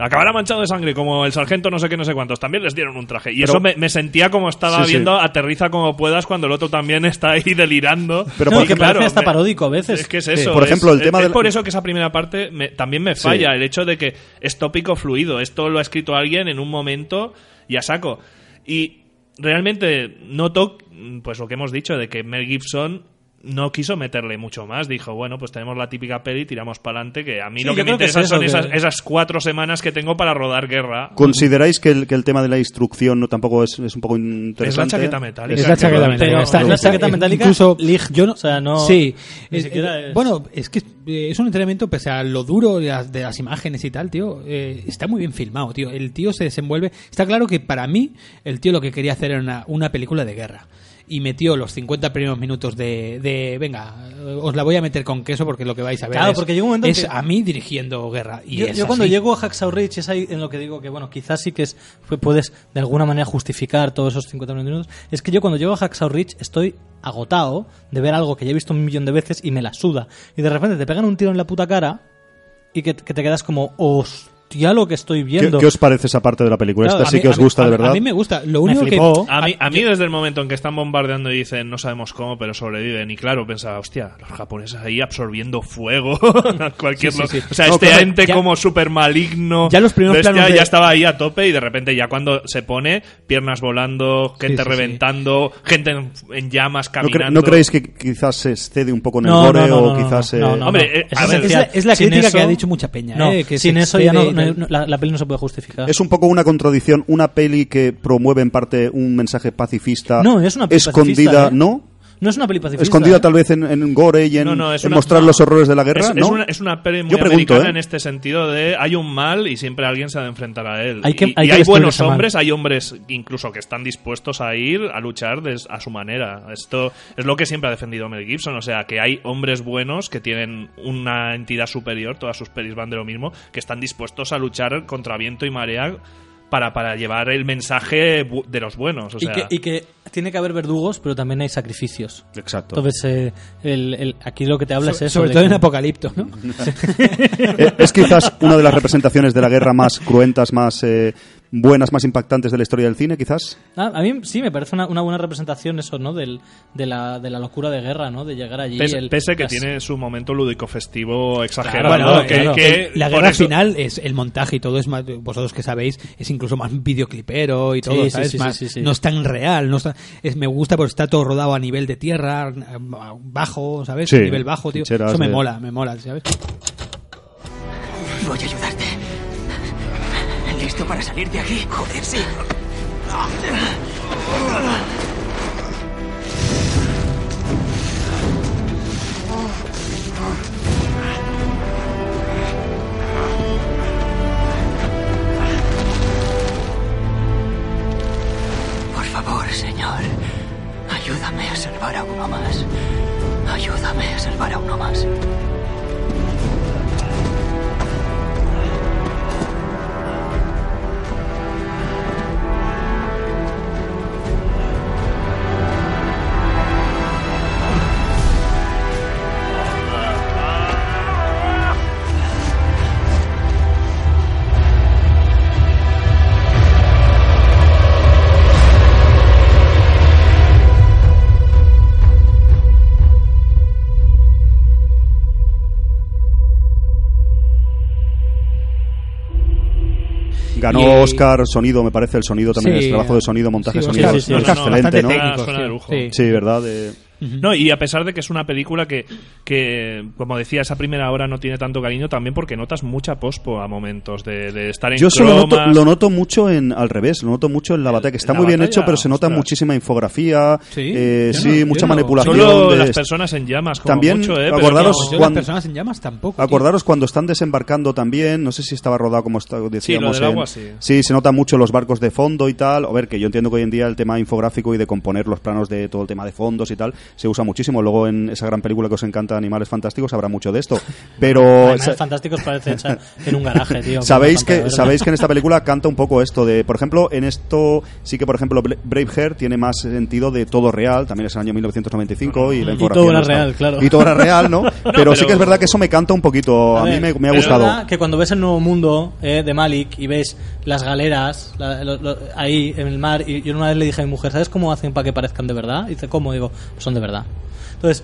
Speaker 4: Acabará manchado de sangre como el sargento no sé qué, no sé cuántos. También les dieron un traje. Y
Speaker 2: Pero-
Speaker 4: eso me, me sentía como estaba
Speaker 2: Sí, sí.
Speaker 4: viendo Aterriza como puedas cuando el otro también está ahí delirando.
Speaker 2: Pero
Speaker 3: No,
Speaker 2: por
Speaker 3: que
Speaker 2: ejemplo-
Speaker 3: parece hasta paródico a veces.
Speaker 4: es que es
Speaker 2: Sí.
Speaker 4: eso.
Speaker 2: Por
Speaker 4: es-
Speaker 2: ejemplo, el
Speaker 4: es-
Speaker 2: tema
Speaker 4: es
Speaker 2: del-
Speaker 4: por eso que esa primera parte me- también me falla.
Speaker 2: Sí.
Speaker 4: El hecho de que es tópico fluido. Esto lo ha escrito alguien en un momento y a saco. Y realmente noto, pues lo que hemos dicho, de que Mel Gibson no quiso meterle mucho más. Dijo, bueno, pues tenemos la típica peli, tiramos para adelante, que a mí
Speaker 3: Sí,
Speaker 4: lo que me
Speaker 3: que es
Speaker 4: interesa son esas,
Speaker 3: que-
Speaker 4: esas cuatro semanas que tengo para rodar guerra.
Speaker 2: ¿Consideráis que el, que el tema de la instrucción no tampoco es, es un poco interesante?
Speaker 4: chaqueta metálica.
Speaker 1: Es la chaqueta metálica.
Speaker 4: pero-
Speaker 1: está-
Speaker 3: es la chaqueta metálica
Speaker 1: Incluso yo no,
Speaker 3: o sea, no-
Speaker 1: Sí. Eh,
Speaker 3: es-
Speaker 1: Bueno, es que eh, es un entrenamiento pese a lo duro de las, de las imágenes y tal, tío. eh, está muy bien filmado, tío. El tío se desenvuelve. Está claro que para mí el tío lo que quería hacer era una, una película de guerra. Y metió los 50 primeros minutos de, de, venga, os la voy a meter con queso porque lo que vais a ver
Speaker 3: Claro,
Speaker 1: es,
Speaker 3: porque llega un momento en
Speaker 1: es
Speaker 3: que-
Speaker 1: a mí dirigiendo guerra. Y
Speaker 3: yo,
Speaker 1: es
Speaker 3: yo cuando
Speaker 1: así.
Speaker 3: llego a Hacksaw Ridge es ahí en lo que digo que bueno quizás sí que es pu- puedes de alguna manera justificar todos esos 50 minutos es que yo cuando llego a Hacksaw Ridge estoy agotado de ver algo que ya he visto un millón de veces y me la suda y de repente te pegan un tiro en la puta cara y que, que te quedas como hostia lo que estoy
Speaker 2: ¿Qué,
Speaker 3: viendo
Speaker 2: qué os parece esa parte de la película?
Speaker 1: Claro,
Speaker 2: ¿Esta sí
Speaker 1: mí-
Speaker 2: que os
Speaker 1: mí-
Speaker 2: gusta de verdad?
Speaker 1: A mí me gusta. Lo
Speaker 3: Me
Speaker 1: único que.
Speaker 3: flipó.
Speaker 4: A mí, a mí desde el momento en que están bombardeando y dicen no sabemos cómo, pero sobreviven. Y claro, pensaba, hostia, los japoneses ahí absorbiendo fuego. Cualquier
Speaker 1: Sí, sí,
Speaker 4: lo-
Speaker 1: sí.
Speaker 4: O sea,
Speaker 1: No,
Speaker 4: este ente
Speaker 1: ya-
Speaker 4: como súper maligno.
Speaker 1: Ya los primeros
Speaker 4: bestia,
Speaker 1: planos de-
Speaker 4: ya estaba ahí a tope y de repente ya cuando se pone, piernas volando, gente
Speaker 1: sí, sí.
Speaker 4: reventando, gente en, en llamas
Speaker 2: ¿No, cre-
Speaker 4: caminando.
Speaker 2: no creéis que quizás se excede un poco en el
Speaker 3: No,
Speaker 2: gore
Speaker 3: no, no,
Speaker 2: o
Speaker 3: no, no,
Speaker 2: quizás...
Speaker 3: no, no, no,
Speaker 4: Hombre,
Speaker 3: no. Es
Speaker 1: la, es la
Speaker 3: Sin
Speaker 1: crítica
Speaker 3: eso-
Speaker 1: que ha dicho mucha peña.
Speaker 3: no,
Speaker 1: eh, que
Speaker 3: sin eso ya no, no-
Speaker 1: tal.
Speaker 3: no- la, la peli no se puede justificar
Speaker 2: Es un poco una contradicción, una peli que promueve en parte un mensaje pacifista
Speaker 3: No, es una peli
Speaker 2: escondida,
Speaker 3: pacifista, ¿eh?
Speaker 2: ¿no?
Speaker 3: No es una peli pacifista.
Speaker 2: Escondida
Speaker 3: ¿eh?
Speaker 2: tal vez en, en gore y en,
Speaker 4: No, no, es
Speaker 2: en
Speaker 4: una-
Speaker 2: mostrar
Speaker 4: no.
Speaker 2: los horrores de la guerra,
Speaker 4: Es,
Speaker 2: ¿no?
Speaker 4: es una, es una peli muy
Speaker 2: Yo pregunto,
Speaker 4: americana
Speaker 2: ¿eh?
Speaker 4: en este sentido de hay un mal y siempre alguien se ha de enfrentar a él.
Speaker 3: Hay que-
Speaker 4: y
Speaker 3: hay
Speaker 4: y
Speaker 3: que
Speaker 4: hay
Speaker 3: destruir
Speaker 4: buenos
Speaker 3: mal.
Speaker 4: hombres, hay hombres incluso que están dispuestos a ir a luchar des- a su manera. Esto es lo que siempre ha defendido Mel Gibson, o sea, que hay hombres buenos que tienen una entidad superior, todas sus pelis van de lo mismo, que están dispuestos a luchar contra viento y marea para, para llevar el mensaje de los buenos. O
Speaker 3: Y que, y que tiene que haber verdugos, pero también hay sacrificios.
Speaker 2: Exacto.
Speaker 3: Entonces, eh, el, el- aquí lo que te habla es eso.
Speaker 1: Sobre todo
Speaker 3: que-
Speaker 1: en Apocalipto, ¿no?
Speaker 2: Eh, es quizás una de las representaciones de la guerra más cruentas, más eh, buenas, más impactantes de la historia del cine, quizás.
Speaker 3: Ah, a mí sí me parece una, una buena representación eso, ¿no? Del, de, la, de la locura de guerra, ¿no? De llegar allí.
Speaker 4: Pese,
Speaker 3: el-
Speaker 4: pese que
Speaker 3: las-
Speaker 4: tiene su momento lúdico festivo exagerado.
Speaker 3: Claro, bueno,
Speaker 4: que,
Speaker 3: claro.
Speaker 4: que
Speaker 1: la guerra
Speaker 4: eso-
Speaker 1: final es el montaje y todo es más, vosotros que sabéis es incluso más videoclipero y todo
Speaker 3: Sí,
Speaker 1: ¿sabes?
Speaker 3: sí,
Speaker 1: Más-
Speaker 3: sí, sí, sí.
Speaker 1: no es tan real no está, es me gusta porque está todo rodado a nivel de tierra bajo sabes
Speaker 2: Sí,
Speaker 1: nivel bajo tío eso me
Speaker 2: de-
Speaker 1: mola me mola sabes
Speaker 5: Voy a ayudarte. ¿Listo para salir de aquí? Joder, sí. Por favor, señor. Ayúdame a salvar a uno más. Ayúdame a salvar a uno más.
Speaker 2: Ganó
Speaker 1: Y-
Speaker 2: Oscar sonido, me parece, el sonido también,
Speaker 1: Sí.
Speaker 2: el trabajo de sonido, montaje
Speaker 1: Sí,
Speaker 2: sonido. Excelente, ¿no?
Speaker 1: técnico,
Speaker 4: Suena
Speaker 1: sí.
Speaker 4: de lujo.
Speaker 1: Sí.
Speaker 2: Sí, ¿verdad? De-
Speaker 4: No, y a pesar de que es una película que, que, como decía, esa primera hora no tiene tanto cariño, también porque notas mucha pospo a momentos de, de estar en
Speaker 2: Yo eso lo noto, lo noto mucho en al revés, lo noto mucho en la batalla, que está
Speaker 4: la
Speaker 2: muy bien hecho, pero se nota
Speaker 4: ostras.
Speaker 2: muchísima infografía,
Speaker 1: Sí,
Speaker 2: eh, sí,
Speaker 1: no-
Speaker 2: mucha
Speaker 1: no-
Speaker 2: manipulación.
Speaker 4: Solo
Speaker 2: de-
Speaker 4: las personas en llamas, como
Speaker 2: También,
Speaker 4: mucho, ¿eh? Pero
Speaker 2: acordaros
Speaker 1: yo
Speaker 2: cuando-
Speaker 1: las personas en llamas tampoco tío.
Speaker 2: Acordaros cuando están desembarcando también, no sé si estaba rodado como está, decíamos.
Speaker 4: del
Speaker 2: en-
Speaker 4: agua, sí.
Speaker 2: se nota mucho los barcos de fondo y tal. A ver, que yo entiendo que hoy en día el tema infográfico y de componer los planos de todo el tema de fondos y tal se usa muchísimo. Luego en esa gran película que os encanta, Animales Fantásticos, habrá mucho de esto. Pero
Speaker 3: Animales fantásticos parece en un garaje, tío.
Speaker 2: Sabéis que, sabéis que en esta película canta un poco esto de, por ejemplo, en esto sí que, por ejemplo, Bra- Braveheart tiene más sentido de todo real, también es el año 1995 y la
Speaker 3: Y todo era
Speaker 2: no
Speaker 3: real, claro.
Speaker 2: Y todo era real, ¿no? pero,
Speaker 4: pero-
Speaker 2: sí que es verdad que eso me canta un poquito, a,
Speaker 3: A
Speaker 2: mí
Speaker 3: ver,
Speaker 2: me, me ha gustado.
Speaker 3: Es verdad que cuando ves el nuevo mundo eh, de Malik y ves las galeras la- lo- lo- ahí en el mar, y yo una vez le dije a mi mujer, ¿sabes cómo hacen para que parezcan de verdad? Y dice, ¿cómo? Digo, son de verdad. Entonces,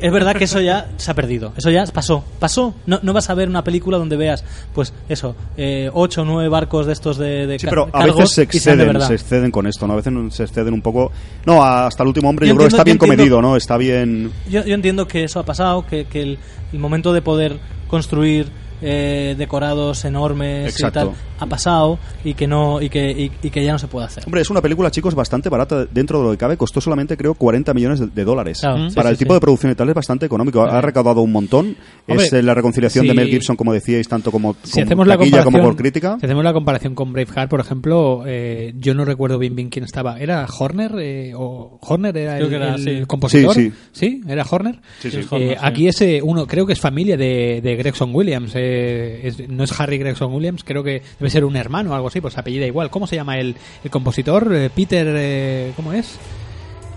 Speaker 3: es verdad que eso ya se ha perdido. Eso ya pasó. Pasó. No, no vas a ver una película donde veas, pues eso, eh, ocho o nueve barcos de estos de, de
Speaker 2: Sí, pero a veces se
Speaker 3: de
Speaker 2: exceden, se exceden con esto, ¿no? A veces no- se exceden un poco. No, hasta el último hombre
Speaker 3: Yo
Speaker 2: yo, creo que está bien
Speaker 3: entiendo-
Speaker 2: comedido, ¿no? Está bien.
Speaker 3: Yo, yo entiendo que eso ha pasado, que, que el, el momento de poder construir eh, decorados enormes
Speaker 2: Exacto.
Speaker 3: y tal ha pasado y que no y que, y, y que ya no se puede hacer.
Speaker 2: Hombre, es una película, chicos, bastante barata dentro de lo que cabe. Costó solamente, creo, 40 millones de, de dólares.
Speaker 3: Claro, sí,
Speaker 2: Para
Speaker 3: sí,
Speaker 2: el tipo
Speaker 3: sí.
Speaker 2: de producción y tal es bastante económico. Ha, ha recaudado un montón.
Speaker 1: Hombre,
Speaker 2: es eh, la reconciliación de Mel Gibson, como decíais, tanto como,
Speaker 1: si
Speaker 2: como
Speaker 1: hacemos la
Speaker 2: taquilla como por crítica.
Speaker 1: si hacemos la comparación con Braveheart por ejemplo eh, yo no recuerdo bien bien quién estaba era Horner eh, o Horner era
Speaker 3: Creo
Speaker 1: el,
Speaker 3: que era,
Speaker 1: el
Speaker 3: sí.
Speaker 1: compositor
Speaker 2: Sí,
Speaker 1: sí era Horner
Speaker 2: Sí, sí.
Speaker 3: Es Horner,
Speaker 1: Eh,
Speaker 3: sí.
Speaker 1: aquí ese uno creo que es familia de, de Gregson Williams eh, es- no es Harry Gregson Williams creo que debe ser un hermano o algo así pues se apellida igual ¿cómo se llama el, el compositor? Eh, Peter eh, ¿cómo es?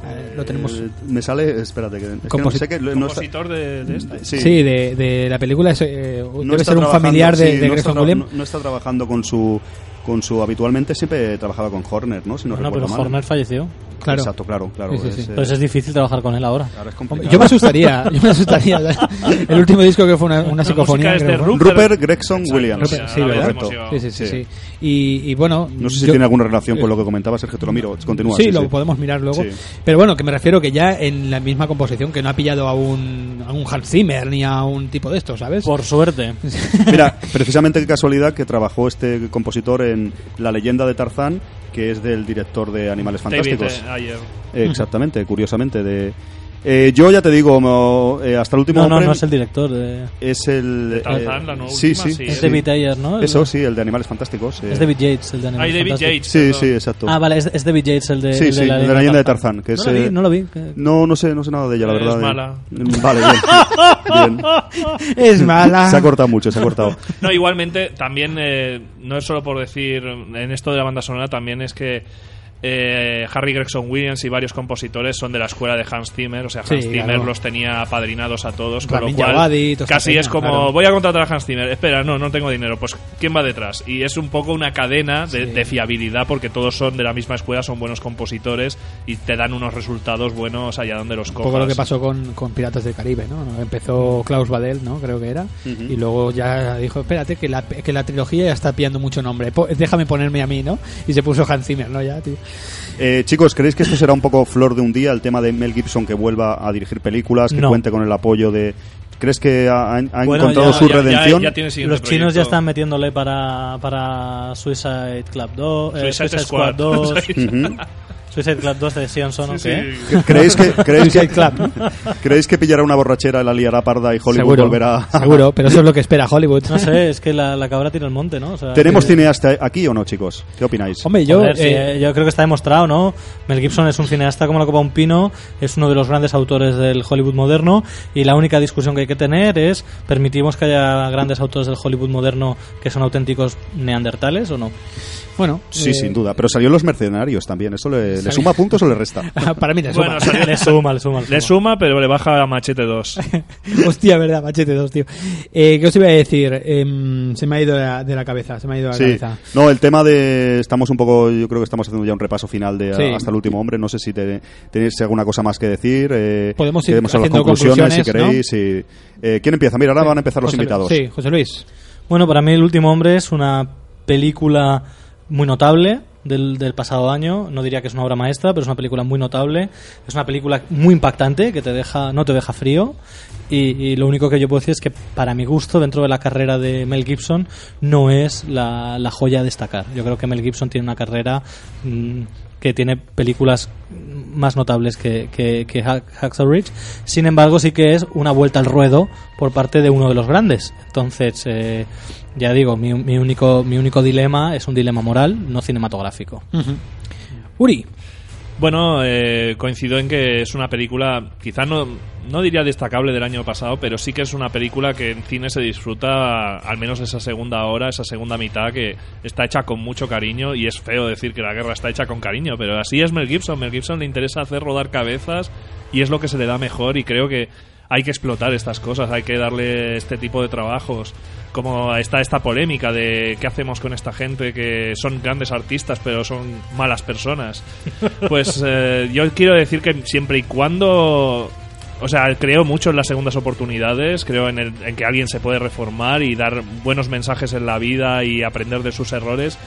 Speaker 1: Eh, lo tenemos
Speaker 2: Eh, me sale, espérate, que, es que no sé que no está-
Speaker 4: compositor de, de esta.
Speaker 2: sí.
Speaker 1: sí, de, de la película es, eh,
Speaker 2: No
Speaker 1: debe
Speaker 2: está
Speaker 1: ser un familiar de,
Speaker 2: sí,
Speaker 1: de
Speaker 2: no
Speaker 1: Gregson
Speaker 2: está
Speaker 1: Williams
Speaker 2: No, no está trabajando con su con su habitualmente siempre trabajaba con Horner, ¿no? Si no,
Speaker 3: No,
Speaker 2: recuerdo
Speaker 3: pero
Speaker 2: mal.
Speaker 3: Horner falleció.
Speaker 1: claro
Speaker 2: Exacto, claro, claro.
Speaker 1: Sí, sí,
Speaker 2: es,
Speaker 1: sí.
Speaker 2: eh,
Speaker 3: Entonces es difícil trabajar con él ahora.
Speaker 2: ahora es.
Speaker 1: Yo me asustaría, yo me asustaría. El último disco que fue una, una psicofonía. creo.
Speaker 4: Rupert-
Speaker 2: Rupert Gregson
Speaker 4: Exacto,
Speaker 2: Williams.
Speaker 1: Rupert, sí,
Speaker 4: mismo hemos
Speaker 1: Sí, sí, sí, sí. Y, y bueno.
Speaker 2: No sé si
Speaker 1: yo-
Speaker 2: tiene alguna relación con lo que comentaba Sergio, te lo miro. Continúa.
Speaker 1: Sí, lo podemos mirar luego.
Speaker 2: Sí.
Speaker 1: Pero bueno, que me refiero que ya en la misma composición, que no ha pillado a un, a un Hans Zimmer ni a un tipo de estos, ¿sabes?
Speaker 3: Por suerte.
Speaker 2: Mira, precisamente qué casualidad que trabajó este compositor en La leyenda de Tarzán, que es del director de Animales
Speaker 4: David
Speaker 2: Fantásticos.
Speaker 4: eh, Ayer.
Speaker 2: Eh, Exactamente, curiosamente. De, Eh, yo ya te digo, no, eh, hasta el último
Speaker 3: No, no,
Speaker 2: hombre
Speaker 3: no es el director. De...
Speaker 2: es el...
Speaker 4: De Tarzán,
Speaker 2: eh,
Speaker 4: la nueva
Speaker 2: sí,
Speaker 4: última,
Speaker 2: sí,
Speaker 4: sí.
Speaker 3: Es
Speaker 2: sí.
Speaker 3: David Ayer, ¿no?
Speaker 2: Eso, sí, el de Animales Fantásticos. eh.
Speaker 3: Es David Yates, el de Animales
Speaker 4: David
Speaker 3: Fantásticos.
Speaker 4: Yates.
Speaker 2: Sí,
Speaker 4: perdón.
Speaker 2: sí, exacto.
Speaker 3: Ah, vale, es, es David Yates, el de,
Speaker 2: Sí,
Speaker 3: el
Speaker 2: sí,
Speaker 3: de la
Speaker 2: de la leyenda de Tarzán, que
Speaker 3: no
Speaker 2: es,
Speaker 3: la vi,
Speaker 2: eh,
Speaker 3: no lo vi. que-
Speaker 2: No, no sé, no sé nada de ella, la
Speaker 4: Es
Speaker 2: verdad. eh.
Speaker 4: mala.
Speaker 2: Mm, Vale, bien. Bien.
Speaker 1: Es mala.
Speaker 2: Se ha cortado mucho, se ha cortado.
Speaker 4: No, igualmente, también, eh, no es solo por decir, en esto de la banda sonora, también es que eh, Harry Gregson Williams y varios compositores son de la escuela de Hans Zimmer, o sea, Hans
Speaker 1: Sí,
Speaker 4: Zimmer
Speaker 1: claro.
Speaker 4: los tenía apadrinados a todos, con
Speaker 1: Ramin
Speaker 4: lo cual casi es como,
Speaker 1: claro.
Speaker 4: voy a contratar a Hans Zimmer, espera, no, no tengo dinero, pues ¿quién va detrás? Y es un poco una cadena de,
Speaker 1: Sí.
Speaker 4: de fiabilidad porque todos son de la misma escuela, son buenos compositores y te dan unos resultados buenos allá donde los
Speaker 1: Un
Speaker 4: cojas.
Speaker 1: poco lo que pasó con, con Piratas del Caribe, ¿no? Empezó Klaus Badel, ¿no? Creo que era. Y luego ya dijo, espérate, que la, que la trilogía ya está pillando mucho nombre. Po- déjame ponerme a mí, ¿no? Y se puso Hans Zimmer, ¿no? Ya, tío.
Speaker 2: Eh, chicos, ¿creéis que esto será un poco flor de un día, el tema de Mel Gibson que vuelva a dirigir películas, que
Speaker 3: No.
Speaker 2: cuente con el apoyo de... ¿Crees que ha, ha
Speaker 3: Bueno,
Speaker 2: encontrado
Speaker 3: ya-
Speaker 2: su
Speaker 4: Ya- ya-
Speaker 2: redención?
Speaker 4: ya tiene siguiente
Speaker 3: Los chinos ya están metiéndole para, para Suicide Club 2, eh,
Speaker 4: Suicide Squad.
Speaker 3: Squad 2,
Speaker 2: Ujú.
Speaker 3: Suicide Club 2 de Sion Son, ¿o
Speaker 4: Sí,
Speaker 3: qué?
Speaker 4: sí.
Speaker 2: ¿Creéis que, creéis, que. ¿Creéis que pillará una borrachera, la liará parda y Hollywood
Speaker 1: seguro,
Speaker 2: volverá a...
Speaker 1: seguro, pero eso es lo que espera Hollywood.
Speaker 3: No sé, es que la, la cabra tira el monte, ¿no? O sea,
Speaker 2: ¿Tenemos
Speaker 3: que-
Speaker 2: cineasta aquí o no, chicos? ¿Qué opináis?
Speaker 1: Hombre, yo...
Speaker 3: Joder,
Speaker 1: eh,
Speaker 3: eh, yo creo que está demostrado, ¿no? Mel Gibson es un cineasta como la copa un pino, es uno de los grandes autores del Hollywood moderno y la única discusión que hay que tener es ¿permitimos que haya grandes autores del Hollywood moderno que son auténticos neandertales o no?
Speaker 1: Bueno,
Speaker 2: Sí,
Speaker 1: eh,
Speaker 2: sin duda. Pero salió Los Mercenarios también. ¿Eso le, le suma puntos o le resta?
Speaker 1: para mí te suma.
Speaker 4: Bueno, salió-
Speaker 3: Le suma, le suma.
Speaker 4: Le suma, pero le baja a Machete 2.
Speaker 1: Hostia, verdad, machete 2, tío. Eh, ¿Qué os iba a decir? Em, se me ha ido de la, de la cabeza, se me ha ido de la
Speaker 2: Sí.
Speaker 1: cabeza.
Speaker 2: No, el tema de... Estamos un poco... Yo creo que estamos haciendo ya un repaso final de
Speaker 1: Sí.
Speaker 2: Hasta el último hombre. No sé si te- tenéis alguna cosa más que decir. Eh,
Speaker 1: Podemos ir
Speaker 2: a las conclusiones, si queréis. y- eh, ¿Quién empieza? Mira, ahora van a empezar los
Speaker 1: José
Speaker 2: invitados.
Speaker 1: Sí, José Luis.
Speaker 3: Bueno, para mí El último hombre es una película muy notable del, del pasado año. No diría que es una obra maestra, pero es una película muy notable. Es una película muy impactante que te deja, no te deja frío. Y, lo único que yo puedo decir es que para mi gusto, dentro de la carrera de Mel Gibson, no es la, la joya a destacar. Yo creo que Mel Gibson tiene una carrera mm, que tiene películas más notables que, que, que Hack- Hacksaw Ridge. Sin embargo, sí que es una vuelta al ruedo por parte de uno de los grandes. Entonces, eh, ya digo, mi, mi único, mi único dilema es un dilema moral, no cinematográfico.
Speaker 1: Uri.
Speaker 4: Bueno, eh, coincido en que es una película, quizá no, no diría destacable del año pasado, pero sí que es una película que en cine se disfruta, al menos esa segunda hora, esa segunda mitad, que está hecha con mucho cariño, y es feo decir que la guerra está hecha con cariño, pero así es Mel Gibson. Mel Gibson le interesa hacer rodar cabezas, y es lo que se le da mejor, y creo que hay que explotar estas cosas, hay que darle este tipo de trabajos. Como está esta polémica de qué hacemos con esta gente que son grandes artistas pero son malas personas. Pues eh, yo quiero decir que siempre y cuando... O sea, creo mucho en las segundas oportunidades, creo en, el- en que alguien se puede reformar y dar buenos mensajes en la vida y aprender de sus errores.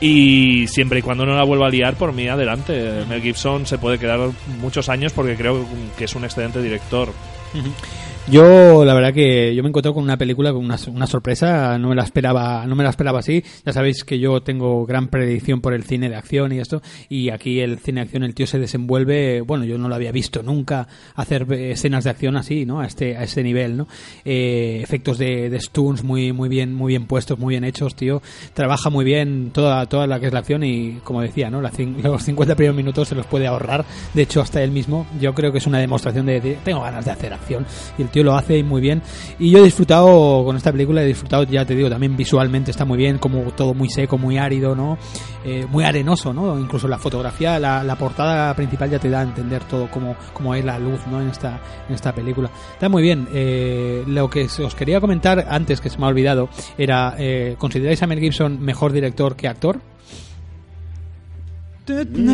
Speaker 4: Y siempre y cuando no la vuelva a liar, por mí, adelante. Mel Gibson se puede quedar muchos años porque creo que es un excelente director. Uh -huh.
Speaker 1: Yo, la verdad que yo me encontré con una película con una, una sorpresa, no me la esperaba, no me la esperaba así. Ya sabéis que yo tengo gran predicción por el cine de acción y esto, y aquí el cine de acción el tío se desenvuelve, bueno, yo no lo había visto nunca hacer escenas de acción así, ¿no? A este a este nivel, ¿no? Eh, efectos de, de stunts muy muy bien muy bien puestos, muy bien hechos, tío. Trabaja muy bien toda toda la que es la acción y como decía, ¿no? La los 50 primeros minutos se los puede ahorrar. De hecho, hasta él mismo, yo creo que es una demostración de decir, tengo ganas de hacer acción tío lo hace muy bien. Y yo he disfrutado con esta película, he disfrutado, ya te digo, también visualmente está muy bien, como todo muy seco, muy árido, ¿no? Eh, muy arenoso, ¿no? Incluso la fotografía, la, la portada principal ya te da a entender todo cómo, cómo es la luz, ¿no? En esta, en esta película. Está muy bien. Eh, lo que os quería comentar antes, que se me ha olvidado, era, eh, ¿consideráis a Mel Gibson mejor director que actor?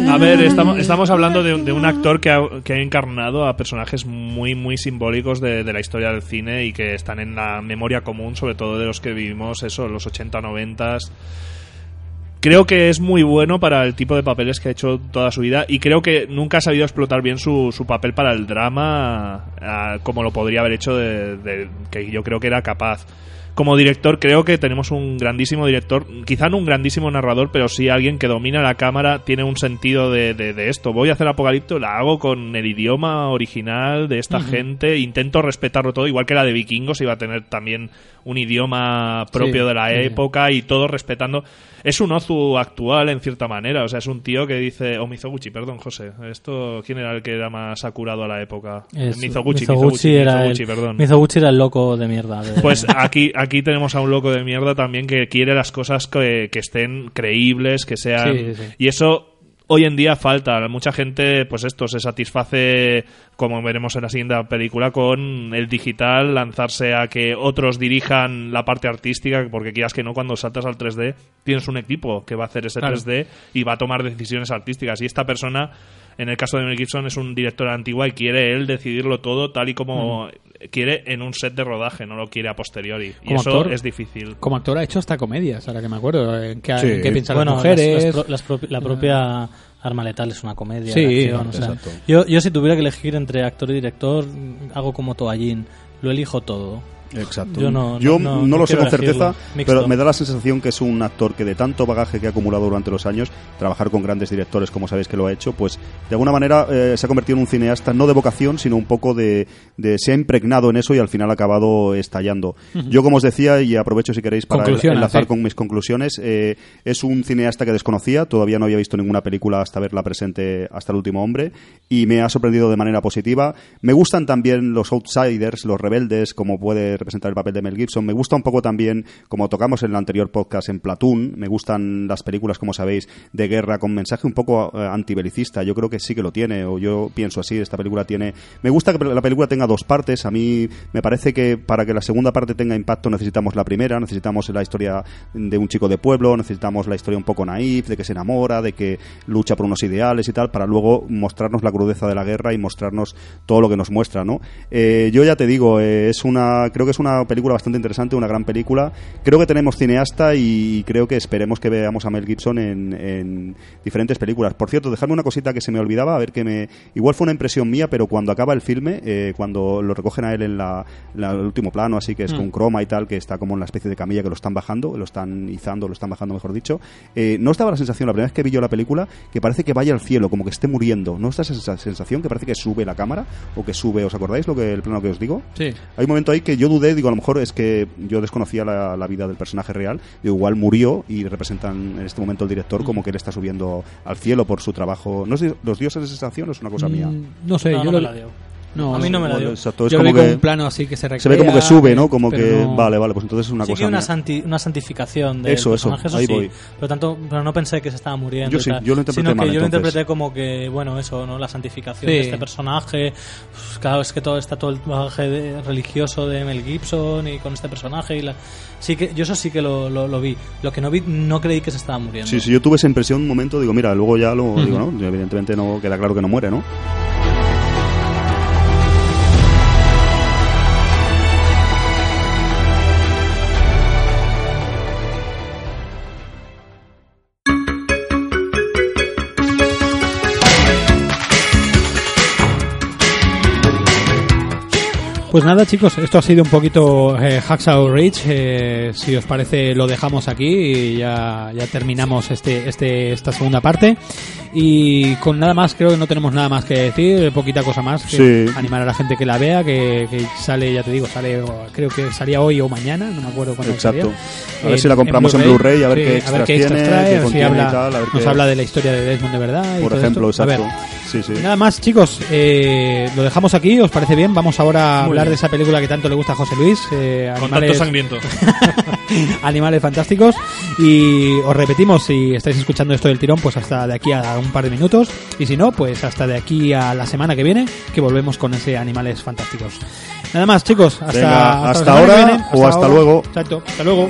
Speaker 4: A ver, estamos, estamos hablando de, un- actor que ha, encarnado a personajes muy, muy simbólicos de, la historia del cine y que están en la memoria común, sobre todo de los que vivimos eso, los 80, 90. Creo que es muy bueno para el tipo de papeles que ha hecho toda su vida y creo que nunca ha sabido explotar bien su, papel para el drama ah, como lo podría haber hecho que yo creo que era capaz. Como director creo que tenemos un grandísimo director, quizá no un grandísimo narrador, pero sí alguien que domina la cámara, tiene un sentido de, de- de esto. Voy a hacer Apocalipto, la hago con el idioma original de esta gente, intento respetarlo todo, igual que la de Vikingos iba a tener también un idioma propio
Speaker 1: Sí,
Speaker 4: de la
Speaker 1: sí.
Speaker 4: época y todo respetando. Es un Ozu actual en cierta manera, o sea, es un tío que dice, o Mizoguchi, perdón, José, esto ¿quién era el que era más acurado a la época?
Speaker 3: Es-
Speaker 4: Mizoguchi,
Speaker 3: Mizoguchi
Speaker 4: Mizoguchi,
Speaker 3: era
Speaker 4: Mizoguchi,
Speaker 3: el,
Speaker 4: perdón.
Speaker 3: Mizoguchi era el loco de mierda. de-
Speaker 4: Pues aquí, aquí tenemos a un loco de mierda también que quiere las cosas que, que estén creíbles, que sean...
Speaker 1: Sí, sí.
Speaker 4: Y eso hoy en día falta. Mucha gente, pues esto, se satisface, como veremos en la siguiente película, con el digital, lanzarse a que otros dirijan la parte artística, porque quieras que no, cuando saltas al 3D, tienes un equipo que va a hacer ese
Speaker 1: Claro.
Speaker 4: 3D y va a tomar decisiones artísticas. Y esta persona... En el caso de Mel Gibson es un director antigua y quiere él decidirlo todo tal y como quiere en un set de rodaje, no lo quiere a posteriori. Y
Speaker 1: Como
Speaker 4: eso
Speaker 1: actor,
Speaker 4: es difícil.
Speaker 1: Como actor ha hecho hasta comedias, ahora que me acuerdo. ¿En qué,
Speaker 2: Sí.
Speaker 1: qué piensan
Speaker 3: bueno,
Speaker 1: las mujeres?
Speaker 3: las- las pro- las propi- la propia Arma Letal es una comedia.
Speaker 1: Sí,
Speaker 3: acción, o sea,
Speaker 2: exacto.
Speaker 3: yo, yo si tuviera que elegir entre actor y director, hago como Toallín, lo elijo todo.
Speaker 2: Exacto.
Speaker 3: Yo no-
Speaker 2: Yo
Speaker 3: no-
Speaker 2: no
Speaker 3: no
Speaker 2: lo sé con certeza, pero me da la sensación que es un actor que de tanto bagaje que ha acumulado durante los años, trabajar con grandes directores, como sabéis que lo ha hecho, pues de alguna manera eh, se ha convertido en un cineasta no de vocación, sino un poco de, de- se ha impregnado en eso y al final ha acabado estallando. Yo, como os decía, y aprovecho si queréis para enlazar
Speaker 1: sí.
Speaker 2: con mis conclusiones, eh, es un cineasta que desconocía, todavía no había visto ninguna película hasta verla presente hasta el último hombre y me ha sorprendido de manera positiva. Me gustan también los outsiders, los rebeldes, como puede representar el papel de Mel Gibson. Me gusta un poco también, como tocamos en el anterior podcast en Platoon, me gustan las películas, como sabéis, de guerra con mensaje un poco eh, antibelicista. Yo creo que sí que lo tiene, o yo pienso así, esta película tiene... Me gusta que la película tenga dos partes. A mí me parece que para que la segunda parte tenga impacto necesitamos la primera, necesitamos la historia de un chico de pueblo, necesitamos la historia un poco naif, de que se enamora, de que lucha por unos ideales y tal, para luego mostrarnos la crudeza de la guerra y mostrarnos todo lo que nos muestra, ¿no? Eh, yo ya te digo, eh, es una, creo que es una película bastante interesante, una gran película. Creo que tenemos cineasta y creo que esperemos que veamos a Mel Gibson en, en diferentes películas. Por cierto, dejadme una cosita que se me olvidaba, a ver que me, igual fue una impresión mía, pero cuando acaba el filme, eh, cuando lo recogen a él en la, la- el último plano, así que es con croma y tal, que está como en la especie de camilla que lo están bajando, lo están izando, lo están bajando, mejor dicho. Eh, no os daba la sensación, la primera vez que vi yo la película, que parece que vaya al cielo, como que esté muriendo. ¿No da esa sensación que parece que sube la cámara o que sube? ¿Os acordáis lo que el plano que os digo?
Speaker 1: Sí.
Speaker 2: Hay un momento ahí que yo dudé, digo, a lo mejor es que yo desconocía la, la vida del personaje real, digo, igual murió y representan en este momento el director como que él está subiendo al cielo por su trabajo. ¿No sé, ¿Los dio esa sensación o es una cosa mía?
Speaker 1: Mm, No sé,
Speaker 3: No,
Speaker 1: yo
Speaker 3: no
Speaker 1: lo. No,
Speaker 3: A mí no me la dio.
Speaker 2: exacto, es
Speaker 1: yo lo
Speaker 2: como
Speaker 1: vi con
Speaker 2: que
Speaker 1: un plano así que se recrea,
Speaker 2: se ve como que sube, ¿no? Como que,
Speaker 1: no-
Speaker 2: vale, vale, pues entonces es una
Speaker 3: sí
Speaker 2: cosa
Speaker 3: que una, santi- una santificación del
Speaker 2: Eso, eso,
Speaker 3: personaje, eso
Speaker 2: ahí
Speaker 3: sí.
Speaker 2: voy.
Speaker 3: Pero, tanto, pero no pensé que se estaba muriendo.
Speaker 2: Yo
Speaker 3: y
Speaker 2: sí,
Speaker 3: tal,
Speaker 2: yo lo interpreté
Speaker 3: sino
Speaker 2: mal,
Speaker 3: que yo lo interpreté como que, bueno, eso, ¿no? La santificación
Speaker 1: Sí.
Speaker 3: de este personaje. Uf, Claro, es que todo está todo el bagaje de- religioso de Mel Gibson y con este personaje. y la... sí que Yo eso sí que lo, lo, lo vi. Lo que no vi, no creí que se estaba muriendo.
Speaker 2: Sí, sí, yo tuve esa impresión un momento, digo, mira, luego ya lo digo, ¿no? Evidentemente no queda claro que no muere, ¿no?
Speaker 1: Pues nada, chicos, esto ha sido un poquito eh, Hacksaw Ridge. eh, si os parece, lo dejamos aquí y ya, ya terminamos este, este, esta segunda parte. Y con nada más, creo que no tenemos nada más que decir, poquita cosa más. Que
Speaker 2: Sí.
Speaker 1: Animar a la gente que la vea, que, que sale, ya te digo, sale, creo que salía hoy o mañana, no me acuerdo cuándo
Speaker 2: Exacto.
Speaker 1: salía.
Speaker 2: A ver si la compramos en Blu-ray, a ver qué extras tiene, qué
Speaker 1: trae, a ver si
Speaker 2: contiene y
Speaker 1: habla,
Speaker 2: tal, a ver
Speaker 1: nos
Speaker 2: qué-
Speaker 1: habla de la historia de Desmond de verdad. y
Speaker 2: Por
Speaker 1: todo
Speaker 2: ejemplo,
Speaker 1: esto. A ver,
Speaker 2: exacto. Sí, sí.
Speaker 1: Nada más, chicos, eh, lo dejamos aquí, ¿os parece bien? Vamos ahora a
Speaker 3: Muy
Speaker 1: hablar de esa película que tanto le gusta a José Luis, eh,
Speaker 4: Con tanto
Speaker 1: Animales,
Speaker 4: sangriento.
Speaker 1: Animales Fantásticos. Y os repetimos, si estáis escuchando esto del tirón, pues hasta de aquí a un par de minutos. Y si no, pues hasta de aquí a la semana que viene, que volvemos con ese Animales Fantásticos. Nada más, chicos, hasta,
Speaker 2: Venga, hasta ahora
Speaker 1: viene.
Speaker 2: o hasta luego.
Speaker 1: Exacto, hasta luego.